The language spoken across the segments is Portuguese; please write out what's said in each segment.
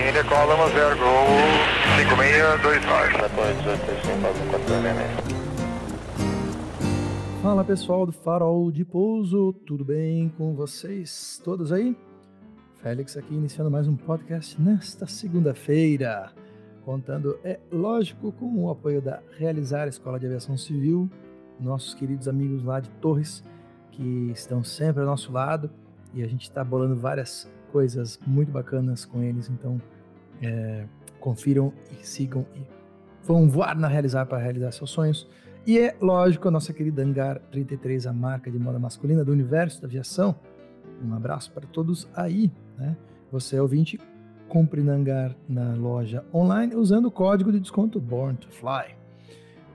Decola 10 Gol 5629. Fala pessoal do Farol de Pouso, tudo bem com vocês todos aí? Félix aqui iniciando mais um podcast nesta segunda-feira, contando, é lógico, com o apoio da Realizar Escola de Aviação Civil, nossos queridos amigos lá de Torres, que estão sempre ao nosso lado e a gente está bolando várias coisas muito bacanas com eles, então é, confiram e sigam e vão voar na Realizar para realizar seus sonhos. E é lógico, a nossa querida Hangar 33, a marca de moda masculina do universo da aviação. Um abraço para todos aí, né? Você é ouvinte, compre na Hangar na loja online usando o código de desconto Born to Fly.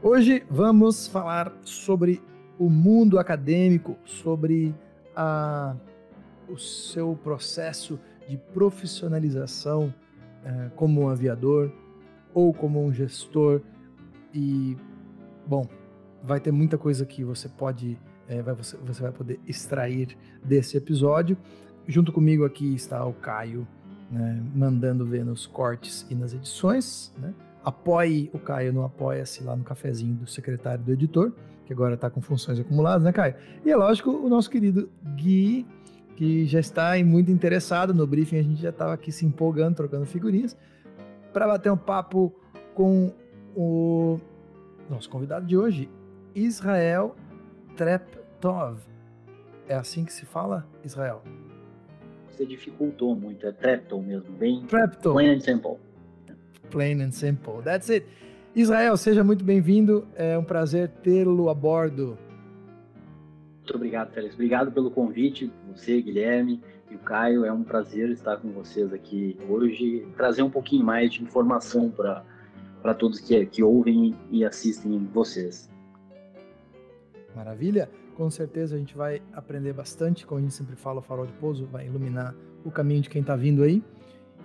Hoje vamos falar sobre o mundo acadêmico, sobre a, o seu processo de profissionalização eh, como um aviador ou como um gestor e Bom, vai ter muita coisa que você pode, é, vai, você, você vai poder extrair desse episódio. Junto comigo aqui está o Caio, né, mandando ver nos cortes e nas edições. Né? Apoie o Caio no Apoia-se lá no cafezinho do secretário do editor, que agora está com funções acumuladas, né, Caio? E é lógico, o nosso querido Gui, que já está muito interessado no briefing, a gente já estava aqui se empolgando, trocando figurinhas, para bater um papo com o nosso convidado de hoje, Israel Treptov. É assim que se fala, Israel? Você dificultou muito, é Trepton mesmo, bem Trepton. plain and simple. Plain and simple, that's it. Israel, seja muito bem-vindo, é um prazer tê-lo a bordo. Muito obrigado, Félix. Obrigado pelo convite, você, Guilherme e o Caio. É um prazer estar com vocês aqui hoje, trazer um pouquinho mais de informação para todos que, que ouvem e assistem vocês. Maravilha! Com certeza a gente vai aprender bastante, como a gente sempre fala, o farol de pouso vai iluminar o caminho de quem está vindo aí.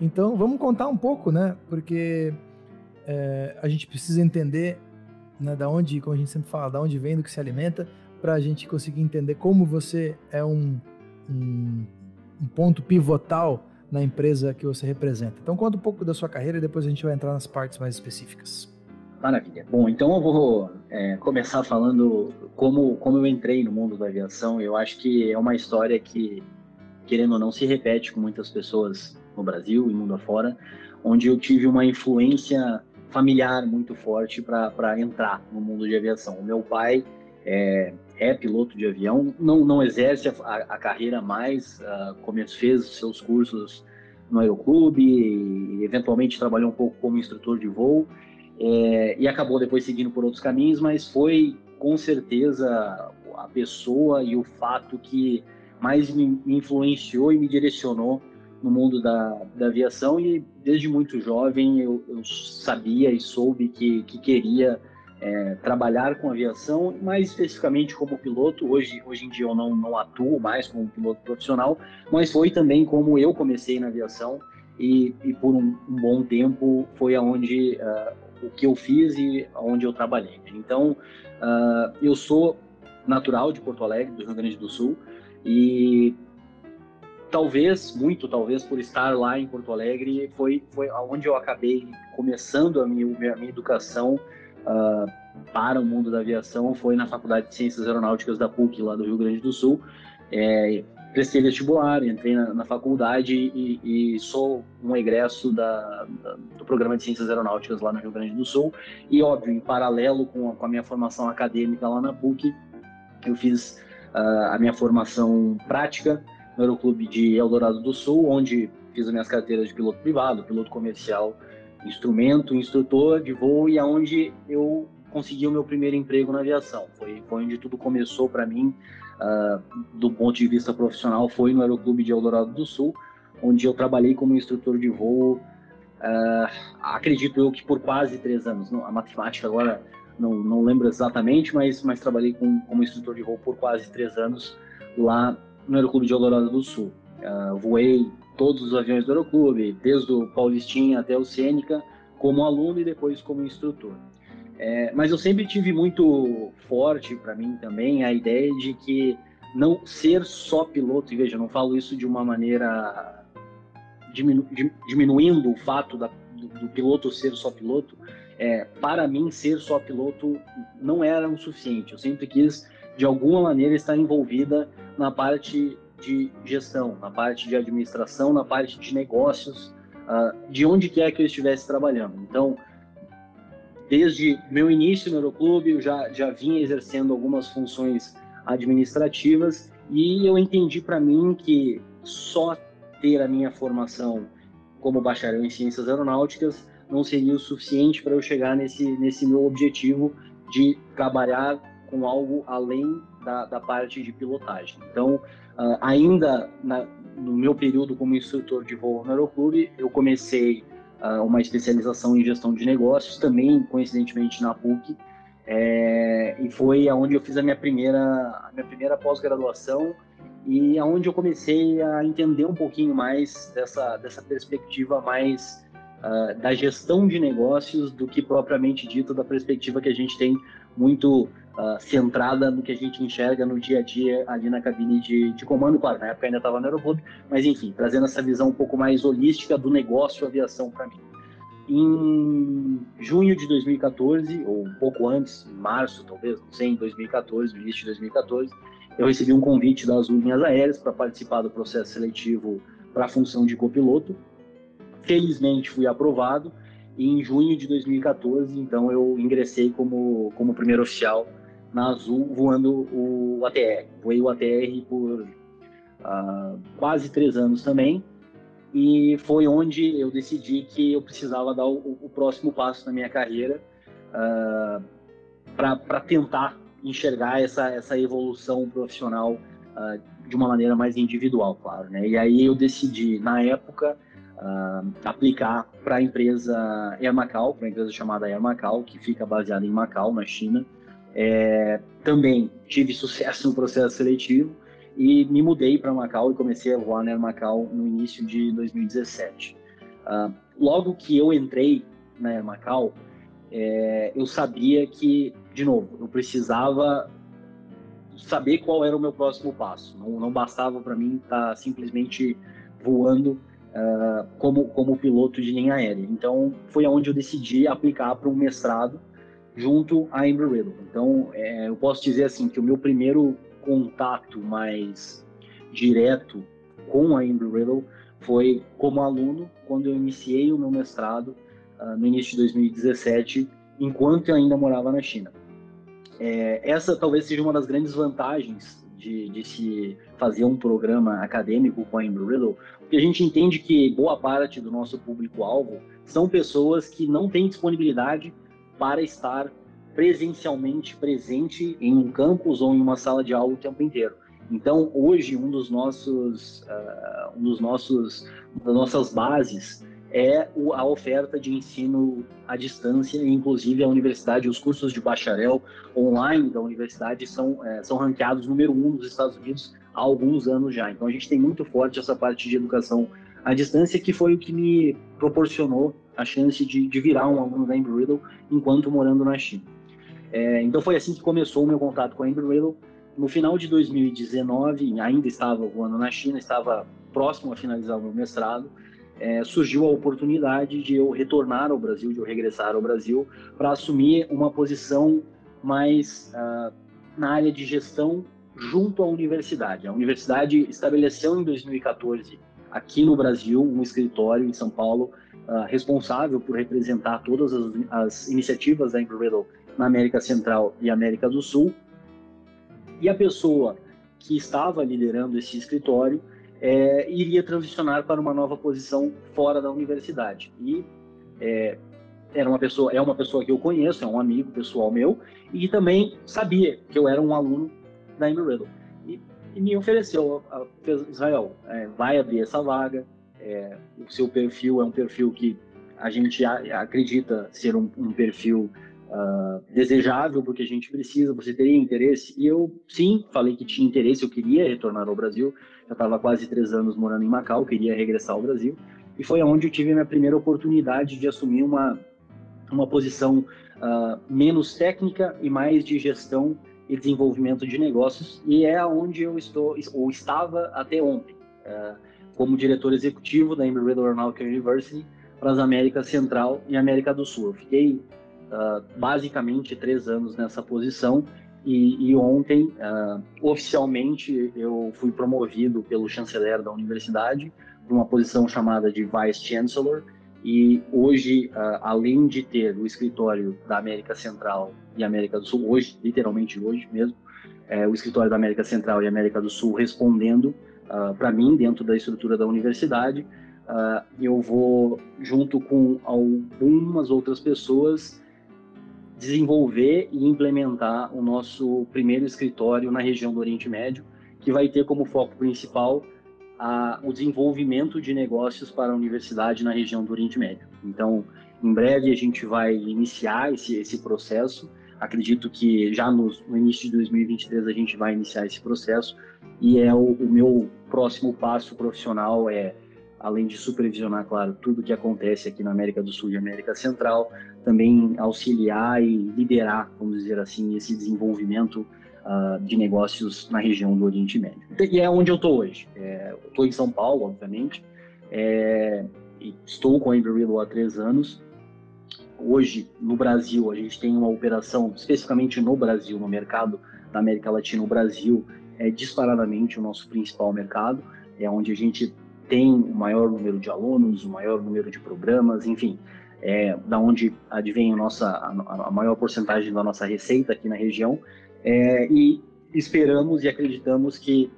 Então vamos contar um pouco, né? Porque é, a gente precisa entender né, da onde, como a gente sempre fala, da onde vem, do que se alimenta, para a gente conseguir entender como você é um, um, um ponto pivotal na empresa que você representa. Então conta um pouco da sua carreira e depois a gente vai entrar nas partes mais específicas. Maravilha. Bom, então eu vou é, começar falando como, como eu entrei no mundo da aviação. Eu acho que é uma história que, querendo ou não, se repete com muitas pessoas no Brasil e mundo afora, onde eu tive uma influência familiar muito forte para entrar no mundo de aviação. O meu pai é, é piloto de avião, não, não exerce a, a carreira mais, uh, como fez seus cursos no aeroclube, e eventualmente trabalhou um pouco como instrutor de voo, é, e acabou depois seguindo por outros caminhos, mas foi com certeza a pessoa e o fato que mais me, influenciou e me direcionou no mundo da, da aviação e desde muito jovem eu, eu sabia e soube que, que queria é, trabalhar com aviação, mais especificamente como piloto. Hoje, hoje em dia eu não, não atuo mais como piloto profissional, mas foi também como eu comecei na aviação e, e por um, um, bom tempo foi aonde uh, o que eu fiz e aonde eu trabalhei. Então, uh, eu sou natural de Porto Alegre, do Rio Grande do Sul, e talvez, muito talvez, por estar lá em Porto Alegre, foi, foi onde eu acabei começando a minha, a minha educação uh, para o mundo da aviação foi na Faculdade de Ciências Aeronáuticas da PUC, lá do Rio Grande do Sul. É, prestei vestibular, entrei na, na faculdade e, e, sou um egresso da, da, do programa de Ciências Aeronáuticas lá no Rio Grande do Sul. E, óbvio, em paralelo com a, com a minha formação acadêmica lá na PUC, eu fiz uh, a minha formação prática no Aeroclube de Eldorado do Sul, onde fiz as minhas carteiras de piloto privado, piloto comercial instrumento, instrutor de voo e aonde eu consegui o meu primeiro emprego na aviação. Foi, foi onde tudo começou para mim, uh, do ponto de vista profissional, foi no Aeroclube de Eldorado do Sul, onde eu trabalhei como instrutor de voo, uh, acredito eu que por quase três anos. A matemática agora não, não lembro exatamente, mas, mas trabalhei com, como instrutor de voo por quase três anos lá no Aeroclube de Eldorado do Sul. Uh, voei todos os aviões do Aeroclube, desde o Paulistinha até o Sênica, como aluno e depois como instrutor. É, mas eu sempre tive muito forte para mim também a ideia de que não ser só piloto, e veja, não falo isso de uma maneira diminu, diminuindo o fato da, do, do, piloto ser só piloto, é, para mim ser só piloto não era o suficiente. Eu sempre quis de alguma maneira estar envolvida na parte de gestão, na parte de administração, na parte de negócios, uh, de onde quer que eu estivesse trabalhando. Então, desde meu início no Aeroclube, eu já, já vinha exercendo algumas funções administrativas e eu entendi para mim que só ter a minha formação como bacharel em ciências aeronáuticas não seria o suficiente para eu chegar nesse, nesse meu objetivo de trabalhar com algo além da, da parte de pilotagem. Então, uh, ainda na, no meu período como instrutor de voo no Aeroclube, eu comecei uh, uma especialização em gestão de negócios, também coincidentemente na PUC, é, e foi aonde eu fiz a minha primeira, a minha primeira pós-graduação e aonde eu comecei a entender um pouquinho mais dessa, dessa perspectiva mais uh, da gestão de negócios do que propriamente dito da perspectiva que a gente tem muito uh, centrada no que a gente enxerga no dia a dia ali na cabine de, de comando. Claro, na época ainda estava no Aeroclube, mas enfim, trazendo essa visão um pouco mais holística do negócio aviação para mim. Em junho de 2014, ou um pouco antes, em março talvez, não sei, em 2014, no início de 2014, eu recebi um convite das linhas aéreas para participar do processo seletivo para a função de copiloto. Felizmente fui aprovado e em junho de 2014, então eu ingressei como, como primeiro oficial na Azul voando o ATR. Voei o ATR por uh, quase três anos também e foi onde eu decidi que eu precisava dar o, o próximo passo na minha carreira ah, para tentar enxergar essa, essa evolução profissional uh, de uma maneira mais individual, claro. Né? E aí eu decidi, na época, uh, aplicar para a empresa Air Macau, para a empresa chamada Air Macau, que fica baseada em Macau, na China. É, também tive sucesso no processo seletivo e me mudei para Macau e comecei a voar na Air Macau no início de 2017. Uh, logo que eu entrei na Air Macau, é, eu sabia que, de novo, eu precisava saber qual era o meu próximo passo. Não, não bastava para mim estar tá simplesmente voando uh, como, como piloto de linha aérea. Então, foi aonde eu decidi aplicar para um mestrado junto à Embry-Riddle. Então, é, eu posso dizer assim que o meu primeiro contato mais direto com a Embry-Riddle foi como aluno, quando eu iniciei o meu mestrado uh, no início de 2017, enquanto eu ainda morava na China. É, essa talvez seja uma das grandes vantagens de, de se fazer um programa acadêmico com a Embry-Riddle, porque a gente entende que boa parte do nosso público-alvo são pessoas que não têm disponibilidade para estar presencialmente presente em um campus ou em uma sala de aula o tempo inteiro. Então, hoje, um dos nossos, uh, um dos nossos, uma das nossas bases é a oferta de ensino à distância, inclusive a universidade, os cursos de bacharel online da universidade são, é, são ranqueados número um nos Estados Unidos há alguns anos já. Então a gente tem muito forte essa parte de educação à distância, que foi o que me proporcionou a chance de, de virar um aluno da Embry-Riddle enquanto morando na China. É, então foi assim que começou o meu contato com a Embry-Riddle. No final de 2019, ainda estava voando na China, estava próximo a finalizar o meu mestrado, é, surgiu a oportunidade de eu retornar ao Brasil, de eu regressar ao Brasil, para assumir uma posição mais uh, na área de gestão junto à universidade. A universidade estabeleceu em 2014 aqui no Brasil um escritório em São Paulo uh, responsável por representar todas as, as iniciativas da Embry-Riddle na América Central e América do Sul. E a pessoa que estava liderando esse escritório é, iria transicionar para uma nova posição fora da universidade. E é, era uma pessoa, é uma pessoa que eu conheço, é um amigo pessoal meu, e também sabia que eu era um aluno da Embry-Riddle. E, e, me ofereceu, a, a, Israel, é, vai abrir essa vaga, é, o seu perfil é um perfil que a gente acredita ser um, um perfil uh, desejável, porque a gente precisa, você teria interesse? E eu, sim, falei que tinha interesse, eu queria retornar ao Brasil, já estava quase três anos morando em Macau, queria regressar ao Brasil, e foi onde eu tive a minha primeira oportunidade de assumir uma, uma posição uh, menos técnica e mais de gestão e desenvolvimento de negócios, e é onde eu estou, ou estava até ontem. uh, como diretor executivo da Embry-Riddle Aeronautical University para as Américas Central e América do Sul. Eu fiquei uh, basicamente três anos nessa posição e, e ontem, uh, oficialmente, eu fui promovido pelo chanceler da universidade para uma posição chamada de Vice Chancellor. E hoje, uh, além de ter o escritório da América Central e América do Sul, hoje, literalmente hoje mesmo, é, o escritório da América Central e América do Sul respondendo uh, para mim dentro da estrutura da universidade, uh, eu vou, junto com algumas outras pessoas, desenvolver e implementar o nosso primeiro escritório na região do Oriente Médio, que vai ter como foco principal a, o desenvolvimento de negócios para a universidade na região do Oriente Médio. Então, em breve a gente vai iniciar esse, esse processo. Acredito que já no, no início de 2023 a gente vai iniciar esse processo e é o, o meu próximo passo profissional é além de supervisionar, claro, tudo que acontece aqui na América do Sul e América Central, também auxiliar e liderar, vamos dizer assim, esse desenvolvimento uh, de negócios na região do Oriente Médio. E é onde eu estou hoje. É, estou em São Paulo, obviamente, é, estou com a Embry-Riddle há três anos. Hoje, no Brasil, a gente tem uma operação, especificamente no Brasil, no mercado da América Latina, o Brasil é disparadamente o nosso principal mercado, é onde a gente tem o maior número de alunos, o maior número de programas, enfim, é, da onde advém a, nossa, a, maior porcentagem da nossa receita aqui na região, é, e esperamos e acreditamos que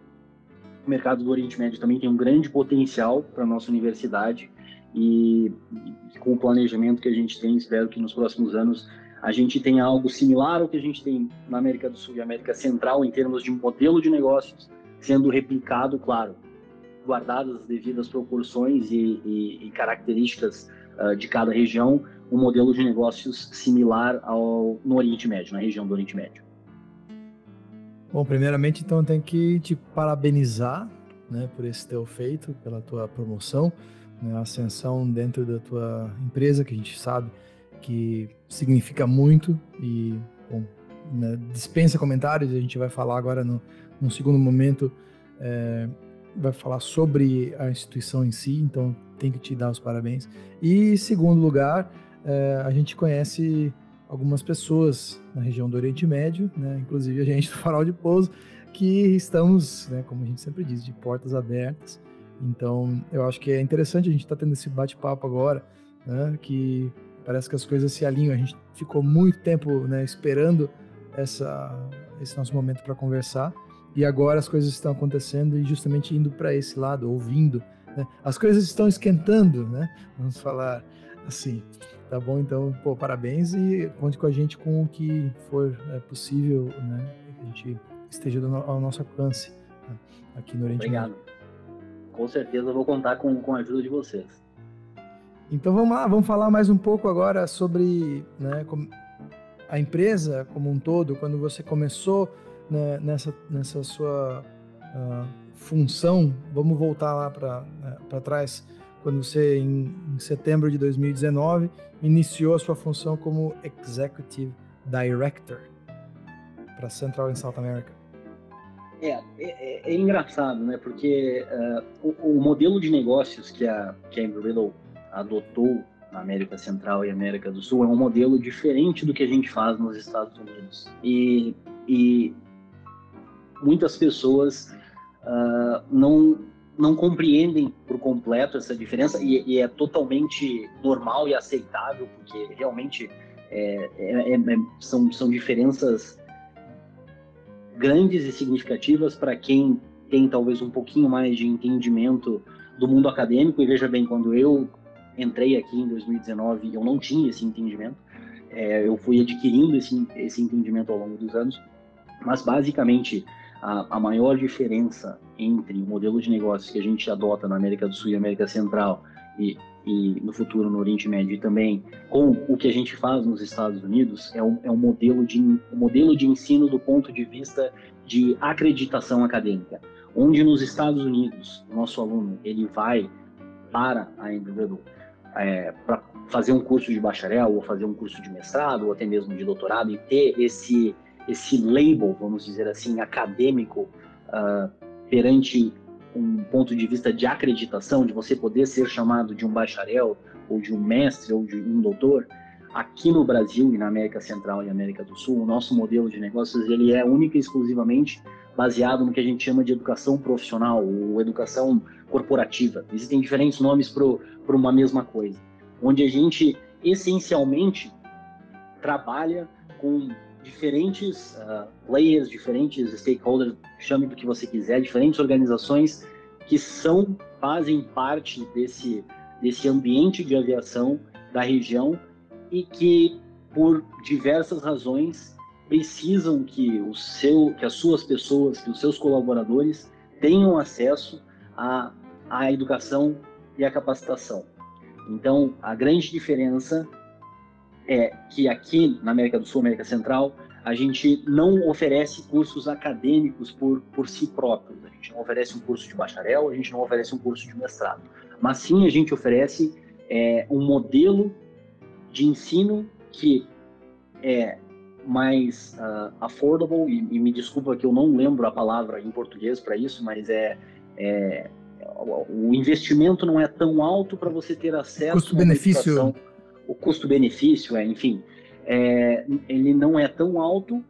o mercado do Oriente Médio também tem um grande potencial para a nossa universidade, e, e com o planejamento que a gente tem, espero que nos próximos anos a gente tenha algo similar ao que a gente tem na América do Sul e América Central em termos de modelo de negócios, sendo replicado, claro, guardadas as devidas proporções e, e, e características uh, de cada região, um modelo de negócios similar ao no Oriente Médio, na região do Oriente Médio. Bom, primeiramente, então, eu tenho que te parabenizar né, por esse teu feito, pela tua promoção, né, ascensão dentro da tua empresa, que a gente sabe que significa muito e, bom, né, dispensa comentários, a gente vai falar agora no, num segundo momento é, vai falar sobre a instituição em si, então tem que te dar os parabéns. E segundo lugar, é, a gente conhece algumas pessoas na região do Oriente Médio, né, inclusive a gente do Farol de Pouso, que estamos, né, como a gente sempre diz, de portas abertas. Então, eu acho que é interessante a gente estar tá tendo esse bate-papo agora, né, que parece que as coisas se alinham. A gente ficou muito tempo né, esperando essa, esse nosso momento para conversar e agora as coisas estão acontecendo e justamente indo para esse lado, ouvindo. Né? As coisas estão esquentando, né? Vamos falar assim. Tá bom? Então, pô, parabéns e conte com a gente com o que for é, possível, né? Que a gente esteja ao nosso alcance né? aqui no Oriente Obrigado. Com certeza vou contar com, com a ajuda de vocês. Então vamos lá, vamos falar mais um pouco agora sobre né, a empresa como um todo, quando você começou né, nessa, nessa sua uh, função, vamos voltar lá para né, trás, quando você, em, em, setembro de 2019, iniciou a sua função como Executive Director para Central and South America. É, é, é, é engraçado, né? Porque uh, o, o, modelo de negócios que a, que adotou na América Central e América do Sul é um modelo diferente do que a gente faz nos Estados Unidos. E, e muitas pessoas uh, não não compreendem por completo essa diferença e, e, é totalmente normal e aceitável porque realmente é, é, é, são, são diferenças grandes e significativas para quem tem talvez um pouquinho mais de entendimento do mundo acadêmico e veja bem quando eu entrei aqui em 2019 eu não tinha esse entendimento. É, eu fui adquirindo esse, esse entendimento ao longo dos anos mas basicamente a, a maior diferença entre o modelo de negócios que a gente adota na América do Sul e América Central e, e no futuro no Oriente Médio e também com o que a gente faz nos Estados Unidos é um, é um, modelo, de, um modelo de ensino do ponto de vista de acreditação acadêmica, onde nos Estados Unidos nosso aluno ele vai para a Embry é, para fazer um curso de bacharel ou fazer um curso de mestrado ou até mesmo de doutorado e ter esse esse label, vamos dizer assim, acadêmico uh, perante um, ponto de vista de acreditação, de você poder ser chamado de um bacharel, ou de um mestre, ou de um doutor, aqui no Brasil e na América Central e América do Sul, o nosso modelo de negócios ele é única e exclusivamente baseado no que a gente chama de educação profissional ou educação corporativa. Existem diferentes nomes para uma mesma coisa, onde a gente essencialmente trabalha com diferentes uh, players, diferentes stakeholders, chame do que você quiser, diferentes organizações que são fazem parte desse desse ambiente de aviação da região e que por diversas razões precisam que o seu que as suas pessoas, que os seus colaboradores tenham acesso à, à educação e à capacitação. Então, a grande diferença é que aqui na América do Sul, América Central, a gente não oferece cursos acadêmicos por, por si próprios. A gente não oferece um curso de bacharel, a gente não oferece um curso de mestrado. Mas sim a gente oferece é, um modelo de ensino que é mais uh, affordable, e, e, me desculpa que eu não lembro a palavra em português para isso, mas é, é, o investimento não é tão alto para você ter acesso custo-benefício. o custo-benefício é enfim é, ele não é tão alto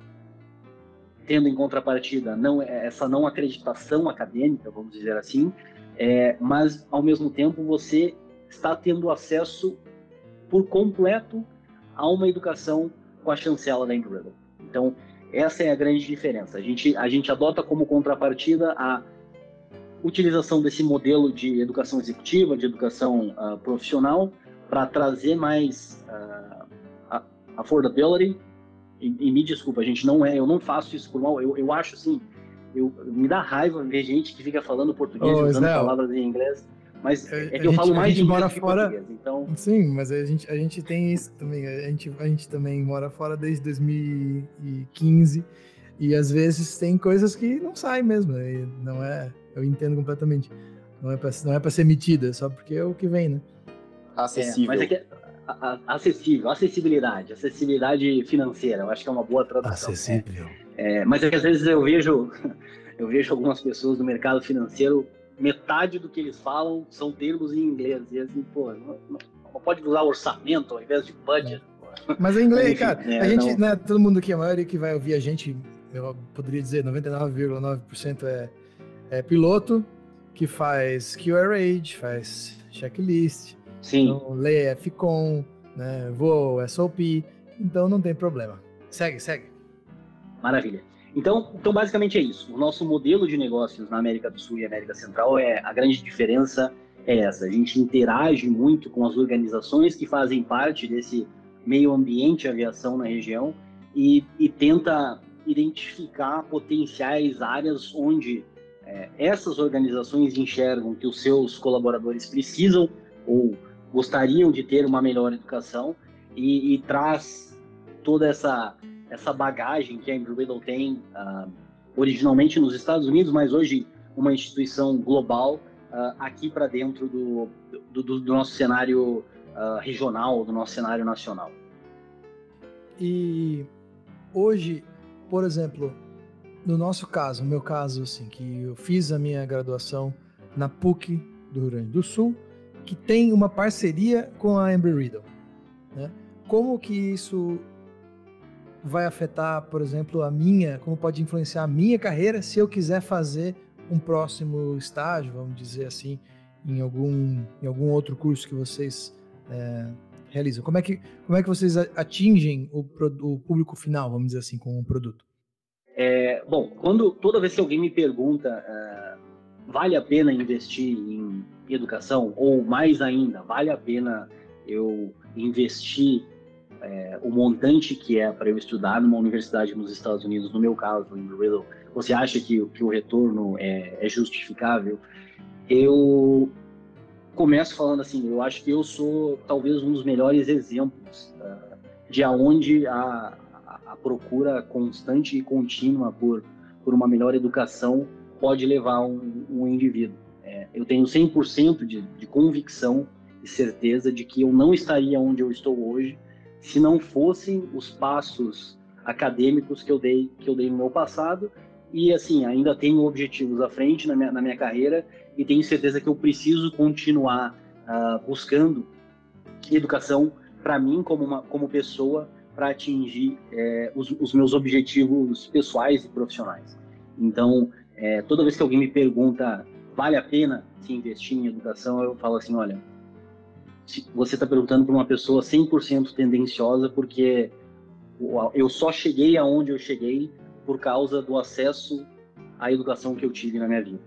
tendo em contrapartida não essa não acreditação acadêmica vamos dizer assim é, mas ao mesmo tempo você está tendo acesso por completo a uma educação com a chancela da Embry então essa é a grande diferença a gente a gente adota como contrapartida a utilização desse modelo de educação executiva, de educação uh, profissional, para trazer mais uh, affordability. E, e, me desculpa, a gente não é, eu não faço isso por mal. Eu, eu acho assim, eu, me dá raiva ver gente que fica falando português oh, usando palavras em inglês. Mas é, é que eu gente, falo mais de inglês mora fora... português, então... Sim, mas a gente, a gente tem isso também. A gente, a gente também mora fora desde 2015 e às vezes tem coisas que não saem mesmo. Não é eu entendo completamente. Não é para não é para ser metida, só porque é o que vem, né? Acessível. É, mas é que a, a, acessível, acessibilidade, acessibilidade financeira, eu acho que é uma boa tradução. Acessível. É, mas é que às vezes eu vejo, eu vejo algumas pessoas do mercado financeiro, metade do que eles falam são termos em inglês. E assim, pô, não, não pode usar orçamento ao invés de budget. É. Mas é inglês, cara. É, a gente, não... né, todo mundo aqui, a maioria que vai ouvir a gente, eu poderia dizer 99,9% é é piloto que faz QRH, faz checklist, Sim. Então, lê FCON, né, voo, SOP, então não tem problema. Segue, segue. Maravilha. Então, então, basicamente é isso. O nosso modelo de negócios na América do Sul e América Central é a grande diferença é essa. A gente interage muito com as organizações que fazem parte desse meio ambiente aviação na região e, e tenta identificar potenciais áreas onde é, essas organizações enxergam que os seus colaboradores precisam ou gostariam de ter uma melhor educação e, e traz toda essa, essa bagagem que a Embry Riddle tem uh, originalmente nos Estados Unidos, mas hoje uma instituição global uh, aqui para dentro do, do, do, nosso cenário uh, regional, do nosso cenário nacional. E hoje, por exemplo, no nosso caso, no meu caso, assim, que eu fiz a minha graduação na PUC do Rio Grande do Sul, que tem uma parceria com a Embry Riddle, né? Como que isso vai afetar, por exemplo, a minha, como pode influenciar a minha carreira se eu quiser fazer um próximo estágio, vamos dizer assim, em algum, em algum outro curso que vocês é, realizam? Como é, que, como é que vocês atingem o, o público final, vamos dizer assim, com o produto? É, bom, quando toda vez que alguém me pergunta uh, vale a pena investir em educação ou mais ainda vale a pena eu investir é, o montante que é para eu estudar numa universidade nos Estados Unidos, no meu caso, em Riddle, você acha que, que o retorno é, é justificável? Eu começo falando assim, eu acho que eu sou talvez um dos melhores exemplos uh, de aonde a, a procura constante e contínua por, por uma melhor educação pode levar um, um indivíduo. É, eu tenho 100% de, de convicção e certeza de que eu não estaria onde eu estou hoje se não fossem os passos acadêmicos que eu dei que eu dei no meu passado e assim, ainda tenho objetivos à frente na minha, na minha carreira e tenho certeza que eu preciso continuar uh, buscando educação para mim como, uma, como pessoa para atingir é, os, os, meus objetivos pessoais e profissionais. Então, é, toda vez que alguém me pergunta vale a pena se investir em educação, eu falo assim, olha, você está perguntando para uma pessoa 100% tendenciosa porque eu só cheguei aonde eu cheguei por causa do acesso à educação que eu tive na minha vida.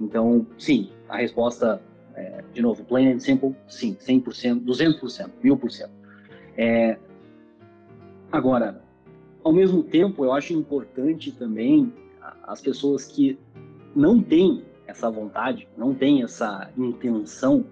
Então, sim, a resposta, é, de novo, plain and simple, sim, 100%, 200%, 1000%. É, agora, ao mesmo tempo, eu acho importante também as pessoas que não têm essa vontade, não têm essa intenção,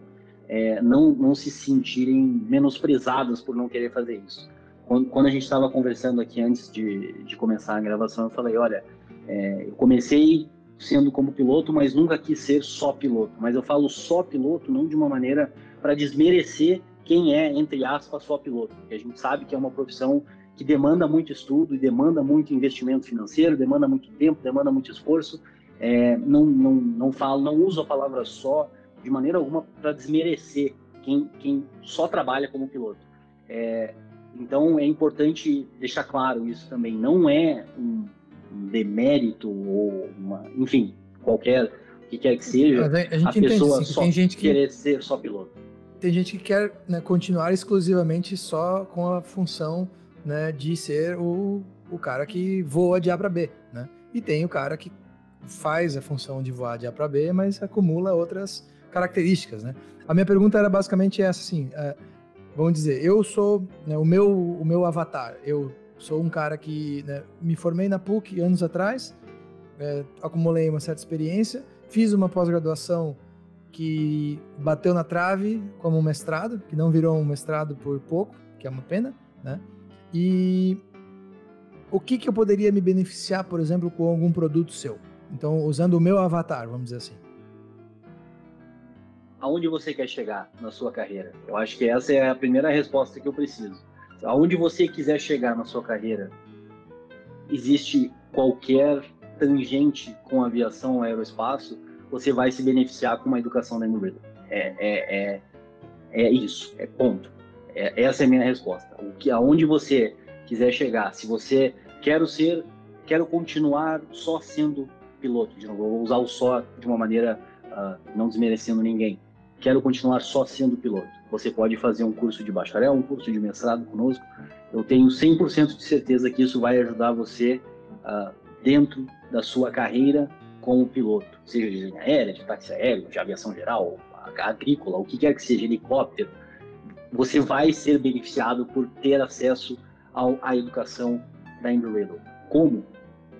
é, não, não se sentirem menosprezadas por não querer fazer isso. Quando, quando a gente estava conversando aqui antes de, de começar a gravação, eu falei: olha, é, eu comecei sendo como piloto, mas nunca quis ser só piloto. Mas eu falo só piloto não de uma maneira para desmerecer quem é, entre aspas, só piloto. Porque a gente sabe que é uma profissão que demanda muito estudo e demanda muito investimento financeiro, demanda muito tempo, demanda muito esforço. É, não, não, não falo, não uso a palavra só de maneira alguma para desmerecer quem, quem só trabalha como piloto. É, então é importante deixar claro isso também. Não é um, um demérito ou uma, enfim, qualquer que quer que seja, a, a pessoa só tem gente que, querer ser só piloto. Tem gente que quer né, continuar exclusivamente só com a função né, de ser o, o cara que voa de A para B, né? E tem o cara que faz a função de voar de A para B, mas acumula outras características, né? A minha pergunta era basicamente essa, assim, uh, vamos dizer, eu sou né, o meu o meu avatar. Eu sou um cara que né, me formei na PUC anos atrás, é, acumulei uma certa experiência, fiz uma pós-graduação que bateu na trave como um mestrado, que não virou um mestrado por pouco, que é uma pena, né? E o que, que eu poderia me beneficiar, por exemplo, com algum produto seu? Então, usando o meu avatar, vamos dizer assim aonde você quer chegar na sua carreira? Eu acho que essa é a primeira resposta que eu preciso. Aonde você quiser chegar na sua carreira, existe qualquer tangente com aviação ou aeroespaço, você vai se beneficiar com uma educação da Embreedle. É, é, é, é isso, é ponto. É, essa é a minha resposta. O que, aonde você quiser chegar, se você quero ser, quero continuar só sendo piloto, de novo, vou usar o só de uma maneira uh, não desmerecendo ninguém quero continuar só sendo piloto. Você pode fazer um curso de bacharel, um curso de mestrado conosco. Eu tenho 100% de certeza que isso vai ajudar você uh, dentro da sua carreira como piloto, seja de linha aérea, de táxi aéreo, de aviação geral, agrícola, o que quer que seja, helicóptero. Você vai ser beneficiado por ter acesso ao, à educação da Embry-Riddle. Como?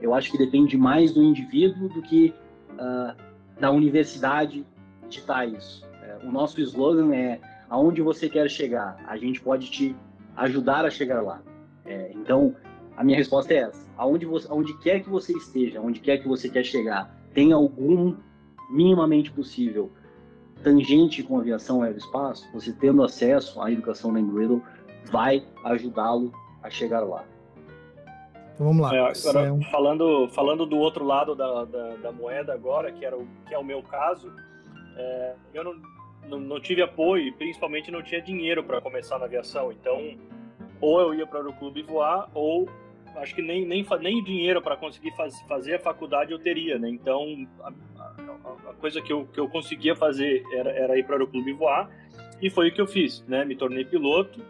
Eu acho que depende mais do indivíduo do que uh, da universidade ditar isso o nosso slogan é aonde você quer chegar, a gente pode te ajudar a chegar lá. É, então, a minha resposta é essa. Aonde, você, aonde quer que você esteja, aonde quer que você quer chegar, tem algum minimamente possível tangente com aviação aeroespaço, você tendo acesso à educação da Embreedle vai ajudá-lo a chegar lá. Então vamos lá. É, agora, é falando, falando do outro lado da, da, da, moeda agora, que, era o, que é o meu caso, é, eu não, não, não tive apoio e principalmente não tinha dinheiro para começar na aviação. Então, ou eu ia para o clube voar, ou acho que nem, nem, nem dinheiro para conseguir faz, fazer a faculdade eu teria, né? Então, a, a, a, coisa que eu, que eu conseguia fazer era, era ir para o clube voar, e foi o que eu fiz, né? Me tornei piloto,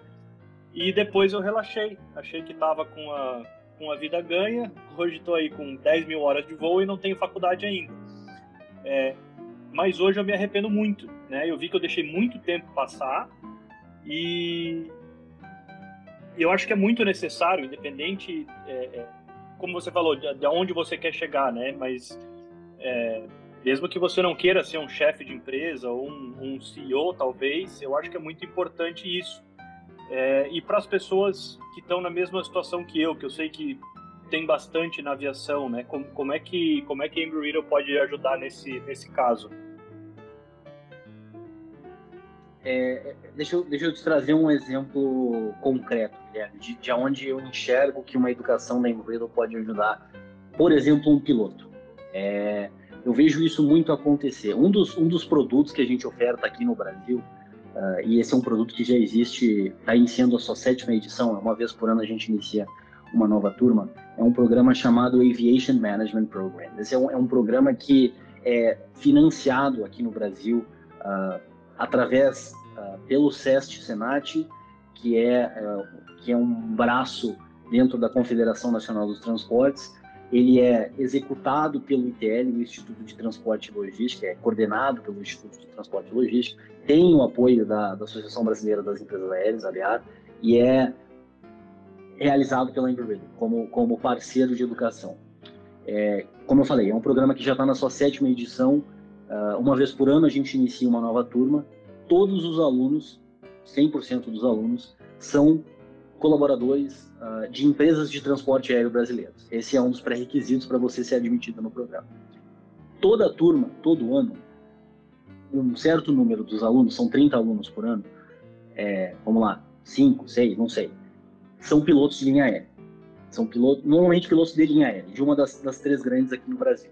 e depois eu relaxei. Achei que estava com a, com a vida ganha, hoje estou aí com 10 mil horas de voo e não tenho faculdade ainda. É, mas hoje eu me arrependo muito, né? Eu vi que eu deixei muito tempo passar e eu acho que é muito necessário, independente, é, é, como você falou, de, de onde você quer chegar, né? Mas é, mesmo que você não queira ser um chefe de empresa ou um, um, CEO, talvez, eu acho que é muito importante isso. É, e para as pessoas que estão na mesma situação que eu, que eu sei que tem bastante na aviação, né? Como, como é que como é que Embry pode ajudar nesse nesse caso? É, deixa, eu, deixa eu te trazer um exemplo concreto, Guilherme, de, de onde eu enxergo que uma educação da Riddle pode ajudar por exemplo, um piloto. É, eu vejo isso muito acontecer. Um dos, um dos produtos que a gente oferta aqui no Brasil, uh, e esse é um produto que já existe, está iniciando a sua sétima edição, uma vez por ano a gente inicia uma nova turma, é um programa chamado Aviation Management Program. Esse é um, é um programa que é financiado aqui no Brasil uh, através uh, pelo SEST Senat, que é, uh, que é um braço dentro da Confederação Nacional dos Transportes. Ele é executado pelo ITL, o Instituto de Transporte e Logística, é coordenado pelo Instituto de Transporte e Logística, tem o apoio da, da Associação Brasileira das Empresas Aéreas, aliás, e é realizado pela Embry como, como parceiro de educação. É, como eu falei, é um programa que já está na sua sétima edição. Uh, uma vez por ano a gente inicia uma nova turma. Todos os alunos, 100% dos alunos, são colaboradores uh, de empresas de transporte aéreo brasileiros. Esse é um dos pré-requisitos para você ser admitido no programa. Toda turma, todo ano, um certo número dos alunos, são 30 alunos por ano, é, vamos lá, 5, 6, não sei, são pilotos de linha aérea. São pilotos, normalmente pilotos de linha aérea, de uma das, das três grandes aqui no Brasil.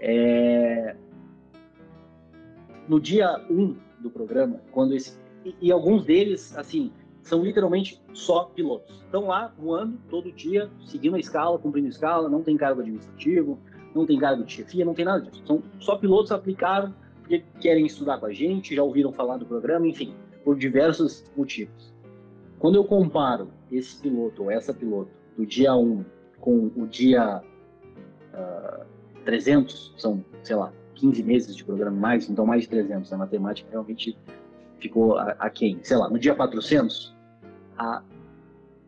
É... No dia 1 um do programa, quando esse. E, e, alguns deles, assim, são literalmente só pilotos. Estão lá voando todo dia, seguindo a escala, cumprindo a escala, não tem cargo administrativo, não tem cargo de chefia, não tem nada disso. São só pilotos aplicaram porque querem estudar com a gente, já ouviram falar do programa, enfim, por diversos motivos. Quando eu comparo esse piloto ou essa piloto do dia 1 com o dia uh, ah, 300, são, sei lá, 15 meses de programa mais, então mais de 300, a matemática realmente ficou a, a quem? Sei lá, no dia 400, a,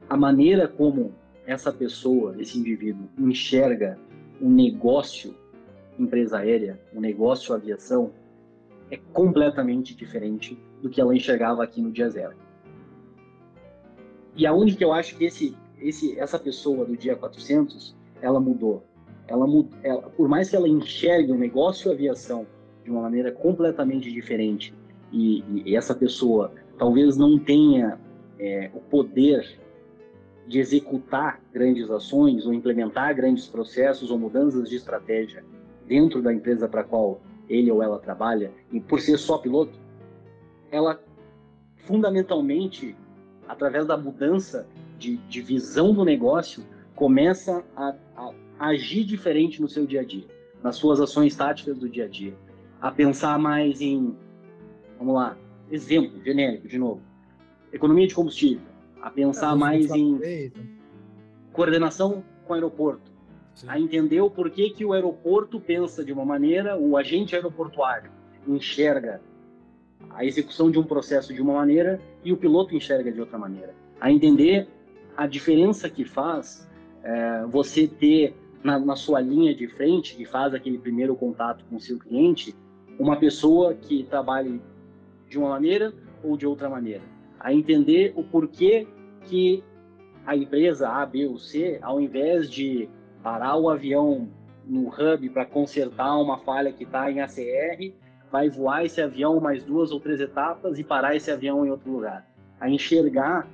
a maneira como essa pessoa, esse indivíduo, enxerga um negócio empresa aérea, um negócio aviação, é completamente diferente do que ela enxergava aqui no dia zero. E aonde que eu acho que esse, esse, essa pessoa do dia 400, ela mudou. Ela, ela, por mais que ela enxergue o negócio de aviação de uma maneira completamente diferente e, e essa pessoa talvez não tenha é, o poder de executar grandes ações ou implementar grandes processos ou mudanças de estratégia dentro da empresa para qual ele ou ela trabalha e por ser só piloto, ela fundamentalmente através da mudança de, de visão do negócio, começa a, a, agir diferente no seu dia a dia, nas suas ações táticas do dia a dia, a pensar mais em, vamos lá, exemplo genérico de novo, economia de combustível, a pensar é, mais em coordenação com o aeroporto, Sim. a entender o porquê que o aeroporto pensa de uma maneira, o agente aeroportuário enxerga a execução de um processo de uma maneira e o piloto enxerga de outra maneira. A entender a diferença que faz é, você ter na, na, sua linha de frente, que faz aquele primeiro contato com o seu cliente, uma pessoa que trabalhe de uma maneira ou de outra maneira. A entender o porquê que a empresa A, B ou C, ao invés de parar o avião no hub para consertar uma falha que está em ACR, vai voar esse avião mais duas ou três etapas e parar esse avião em outro lugar. A enxergar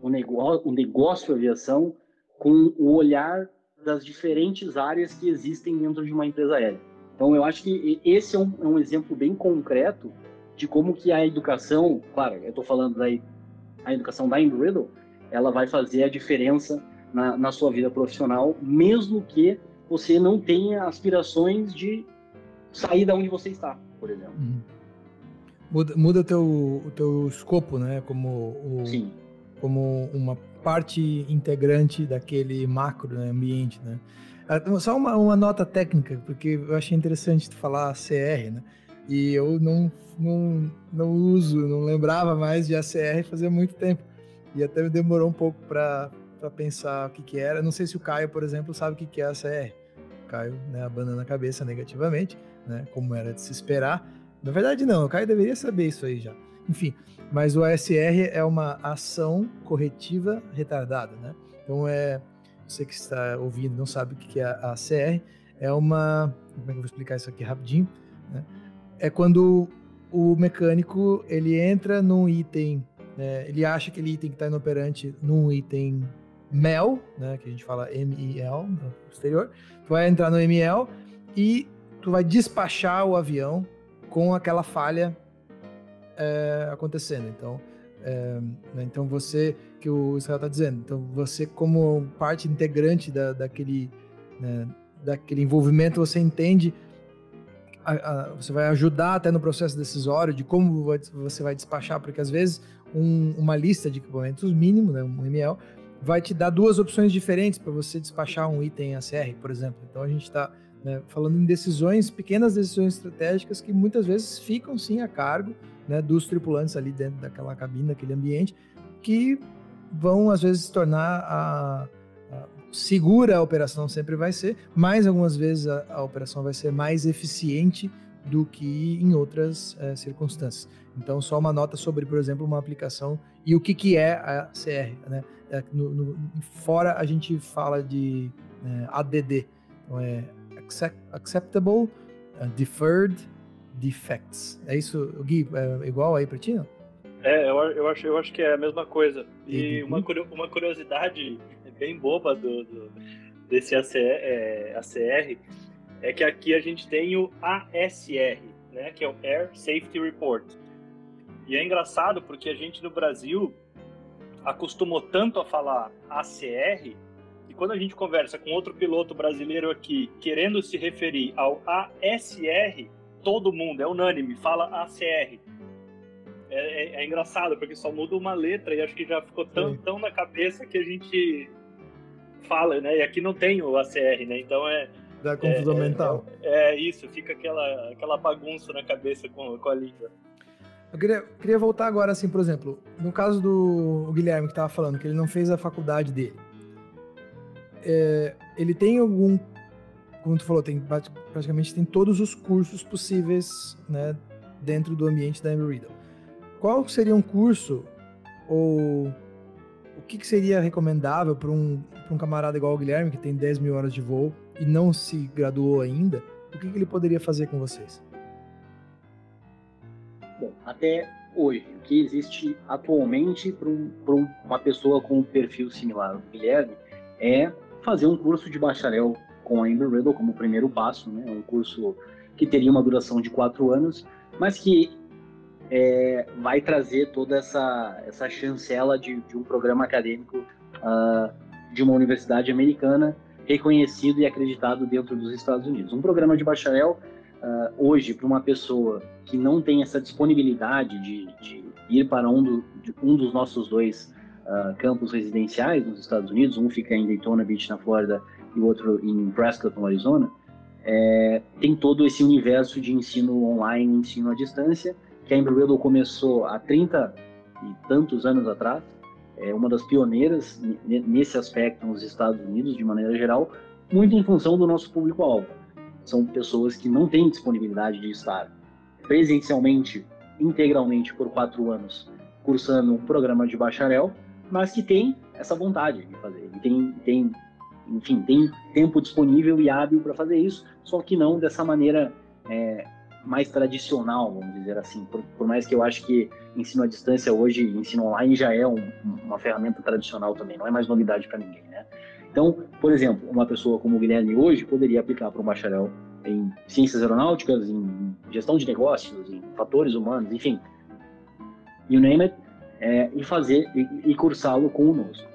o negócio, o negócio aviação com o olhar das diferentes áreas que existem dentro de uma empresa aérea. Então, eu acho que esse é um, é um exemplo bem concreto de como que a educação, claro, eu estou falando da a educação da Embry ela vai fazer a diferença na, na sua vida profissional, mesmo que você não tenha aspirações de sair da onde você está por exemplo. Uhum. Muda, muda teu, o teu escopo, né? Como, o, Sim. como uma parte integrante daquele macro né, ambiente, né? Ah, então, só uma, uma nota técnica, porque eu achei interessante tu falar CR, né? E eu não, não, não uso, não lembrava mais de ACR fazia muito tempo. E até demorou um pouco para pensar o que, que era. Não sei se o Caio, por exemplo, sabe o que, que é ACR. O Caio, né, abandona a cabeça negativamente né? Como era de se esperar. Na verdade, não, o Caio deveria saber isso aí já. Enfim, mas o ASR é uma ação corretiva retardada, né? Então é. Você que está ouvindo não sabe o que é a ACR, é uma. Como é que eu vou explicar isso aqui rapidinho? Né? É quando o mecânico ele entra num item, né? ele acha que aquele item que está inoperante num item MEL, né, que a gente fala M-I-L no exterior, tu vai entrar no ML e tu vai despachar o avião com aquela falha é, acontecendo. Então, é, né, então você, que o Israel está dizendo, então você como parte integrante da, daquele, né, daquele envolvimento, você entende, a, a, você vai ajudar até no processo decisório de como você vai despachar, porque às vezes um, uma lista de equipamentos mínimo, né, um ML, vai te dar duas opções diferentes para você despachar um item ACR, por exemplo. Então a gente está né, falando em decisões, pequenas decisões estratégicas que muitas vezes ficam sim a cargo né, dos tripulantes ali dentro daquela cabine, daquele ambiente, que vão às vezes tornar a, a segura a operação sempre vai ser, mas algumas vezes a, a operação vai ser mais eficiente do que em outras é, circunstâncias. Então, só uma nota sobre, por exemplo, uma aplicação e o que, que é a CR. Né? É, no, no, fora a gente fala de é, ADD, então é Acceptable uh, Deferred Defects. É isso, Gui? É igual aí para ti? Não? É, eu, eu, acho, eu acho que é a mesma coisa. E uhum. uma, uma curiosidade bem boba do, do desse ACR, é, ACR é que aqui a gente tem o ASR, né, que é o Air Safety Report. E é engraçado porque a gente no Brasil acostumou tanto a falar ACR e quando a gente conversa com outro piloto brasileiro aqui querendo se referir ao ASR, todo mundo é unânime, fala ACR. É, é, é, engraçado porque só muda uma letra e acho que já ficou tão, tão na cabeça que a gente fala, né? E aqui não tem o ACR, né? Então é da confusão é, é, mental. É, é, isso, fica aquela, aquela bagunça na cabeça com, com a língua. Eu queria, queria voltar agora, assim, por exemplo, no caso do Guilherme que estava falando, que ele não fez a faculdade dele. É, ele tem algum, como tu falou, tem praticamente tem todos os cursos possíveis, né, dentro do ambiente da Embry. Qual seria um curso ou o que, que seria recomendável para um, um camarada igual o Guilherme, que tem 10 mil horas de voo, e não se graduou ainda, o que, que ele poderia fazer com vocês? Bom, até hoje, o que existe atualmente para um, uma pessoa com um perfil similar ao Guilherme é fazer um curso de bacharel com a Amber Riddle como primeiro passo, né? um curso que teria uma duração de quatro anos, mas que é, vai trazer toda essa, essa chancela de, de um programa acadêmico uh, de uma universidade americana reconhecido e acreditado dentro dos Estados Unidos. Um programa de bacharel, uh, hoje, para uma pessoa que não tem essa disponibilidade de, de ir para um, do, de, um, dos nossos dois uh, campos residenciais nos Estados Unidos, um fica em Daytona Beach, na Flórida, e o outro em Prescott, no Arizona, é, tem todo esse universo de ensino online, ensino à distância, que a Embry começou há 30 e tantos anos atrás, é uma das pioneiras nesse aspecto nos Estados Unidos, de maneira geral, muito em função do nosso público-alvo. São pessoas que não têm disponibilidade de estar presencialmente, integralmente por quatro anos, cursando um programa de bacharel, mas que têm essa vontade de fazer. E tem, tem, enfim, tem tempo disponível e hábil para fazer isso, só que não dessa maneira é, mais tradicional, vamos dizer assim. Por, por, mais que eu acho que ensino à distância hoje, ensino online já é um, uma ferramenta tradicional também, não é mais novidade para ninguém, né? Então, por exemplo, uma pessoa como o Guilherme hoje poderia aplicar para um bacharel em ciências aeronáuticas, em gestão de negócios, em fatores humanos, enfim, you name it, é, e fazer e, e cursá-lo conosco.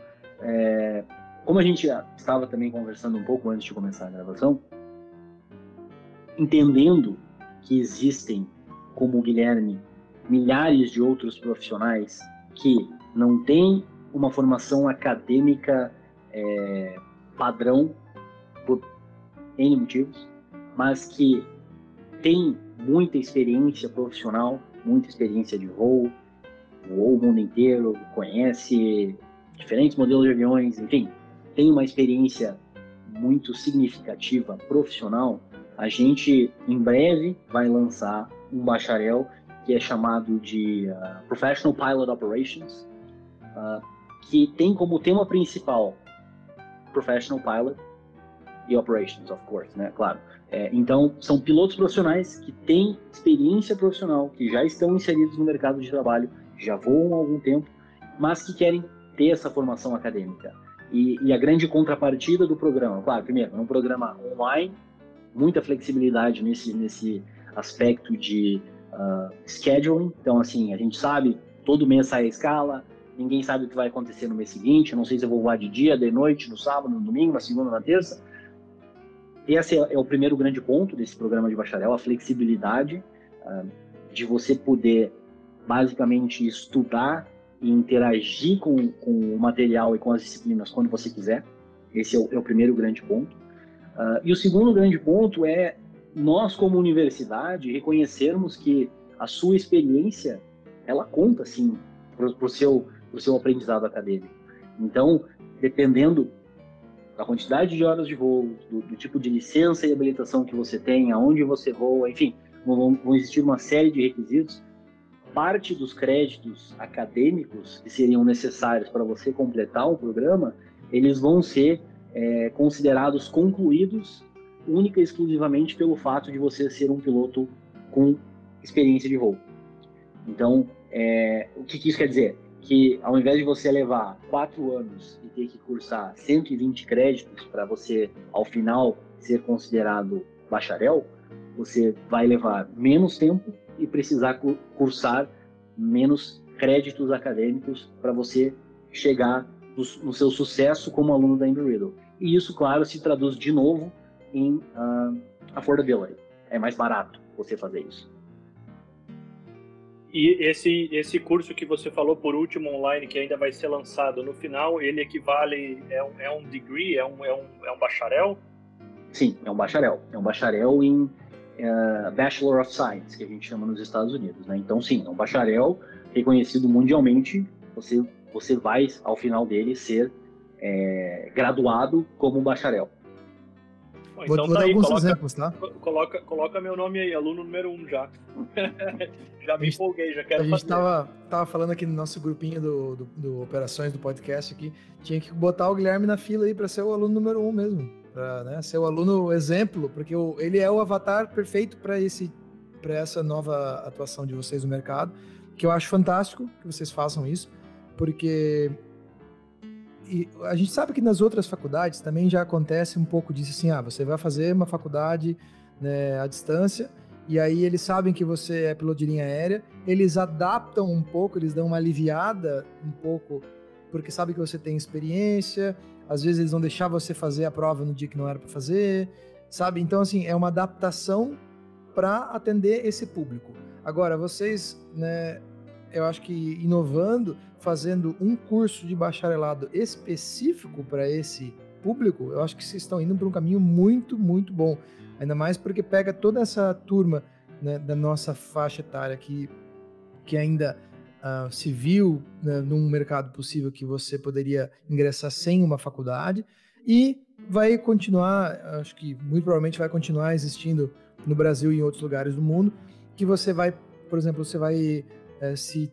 É, como a gente estava também conversando um pouco antes de começar a gravação, entendendo que existem, como o Guilherme, milhares de outros profissionais que não têm uma formação acadêmica é, padrão por N motivos, mas que têm muita experiência profissional, muita experiência de voo, voou o mundo inteiro, conhece diferentes modelos de aviões, enfim, tem uma experiência muito significativa profissional a gente em breve vai lançar um bacharel que é chamado de uh, Professional Pilot Operations, uh, que tem como tema principal Professional Pilot e Operations, of course, né? Claro. É, então, são pilotos profissionais que têm experiência profissional, que já estão inseridos no mercado de trabalho, já voam há algum tempo, mas que querem ter essa formação acadêmica. E, e, a grande contrapartida do programa, claro, primeiro, é um programa online, muita flexibilidade nesse, nesse aspecto de uh, scheduling. Então, assim, a gente sabe, todo mês sai a escala, ninguém sabe o que vai acontecer no mês seguinte. Não sei se eu vou voar de dia, de noite, no sábado, no domingo, na segunda, na terça. Esse é, é o primeiro grande ponto desse programa de bacharel, a flexibilidade uh, de você poder basicamente estudar e interagir com, com o material e com as disciplinas quando você quiser. Esse é o, é o primeiro grande ponto. Uh, e o segundo grande ponto é nós, como universidade, reconhecermos que a sua experiência ela conta, sim, para o seu, seu aprendizado acadêmico. Então, dependendo da quantidade de horas de voo, do, do, tipo de licença e habilitação que você tem, aonde você voa, enfim, vão, vão existir uma série de requisitos parte dos créditos acadêmicos que seriam necessários para você completar o programa, eles vão ser é, considerados concluídos única e exclusivamente pelo fato de você ser um piloto com experiência de voo. Então, é, o que, que isso quer dizer? Que ao invés de você levar quatro anos e ter que cursar 120 créditos para você, ao final, ser considerado bacharel, você vai levar menos tempo e precisar cursar menos créditos acadêmicos para você chegar no, seu sucesso como aluno da Embry-Riddle. E isso, claro, se traduz de novo em uh, affordability. É mais barato você fazer isso. E esse, esse curso que você falou por último online, que ainda vai ser lançado no final, ele equivale, é um, é um degree, é um, é, um, é um bacharel? Sim, é um bacharel. É um bacharel em uh, Bachelor of Science, que a gente chama nos Estados Unidos. Né? Então, sim, é um bacharel reconhecido mundialmente. Você, você vai, ao final dele, ser é, graduado como um bacharel. Bom, então vou, vou tá dar aí, alguns coloca, exemplos, tá? Coloca, coloca meu nome aí, aluno número um já. já me empolguei, já quero A gente tava, tava falando aqui no nosso grupinho do, do, do, Operações do podcast aqui, tinha que botar o Guilherme na fila aí para ser o aluno número um mesmo para né, ser o aluno exemplo, porque o, ele é o avatar perfeito para esse para essa nova atuação de vocês no mercado, que eu acho fantástico que vocês façam isso, porque e a gente sabe que nas outras faculdades também já acontece um pouco disso assim, ah, você vai fazer uma faculdade né, à distância e aí eles sabem que você é piloto de linha aérea, eles adaptam um pouco, eles dão uma aliviada um pouco, porque sabem que você tem experiência, às vezes eles vão deixar você fazer a prova no dia que não era para fazer, sabe? Então, assim, é uma adaptação para atender esse público. Agora, vocês, né, eu acho que inovando, fazendo um curso de bacharelado específico para esse público, eu acho que vocês estão indo para um caminho muito, muito bom. Ainda mais porque pega toda essa turma né, da nossa faixa etária que, que ainda uh, viu né, num mercado possível que você poderia ingressar sem uma faculdade e vai continuar, acho que muito provavelmente vai continuar existindo no Brasil e em outros lugares do mundo, que você vai, por exemplo, você vai é, se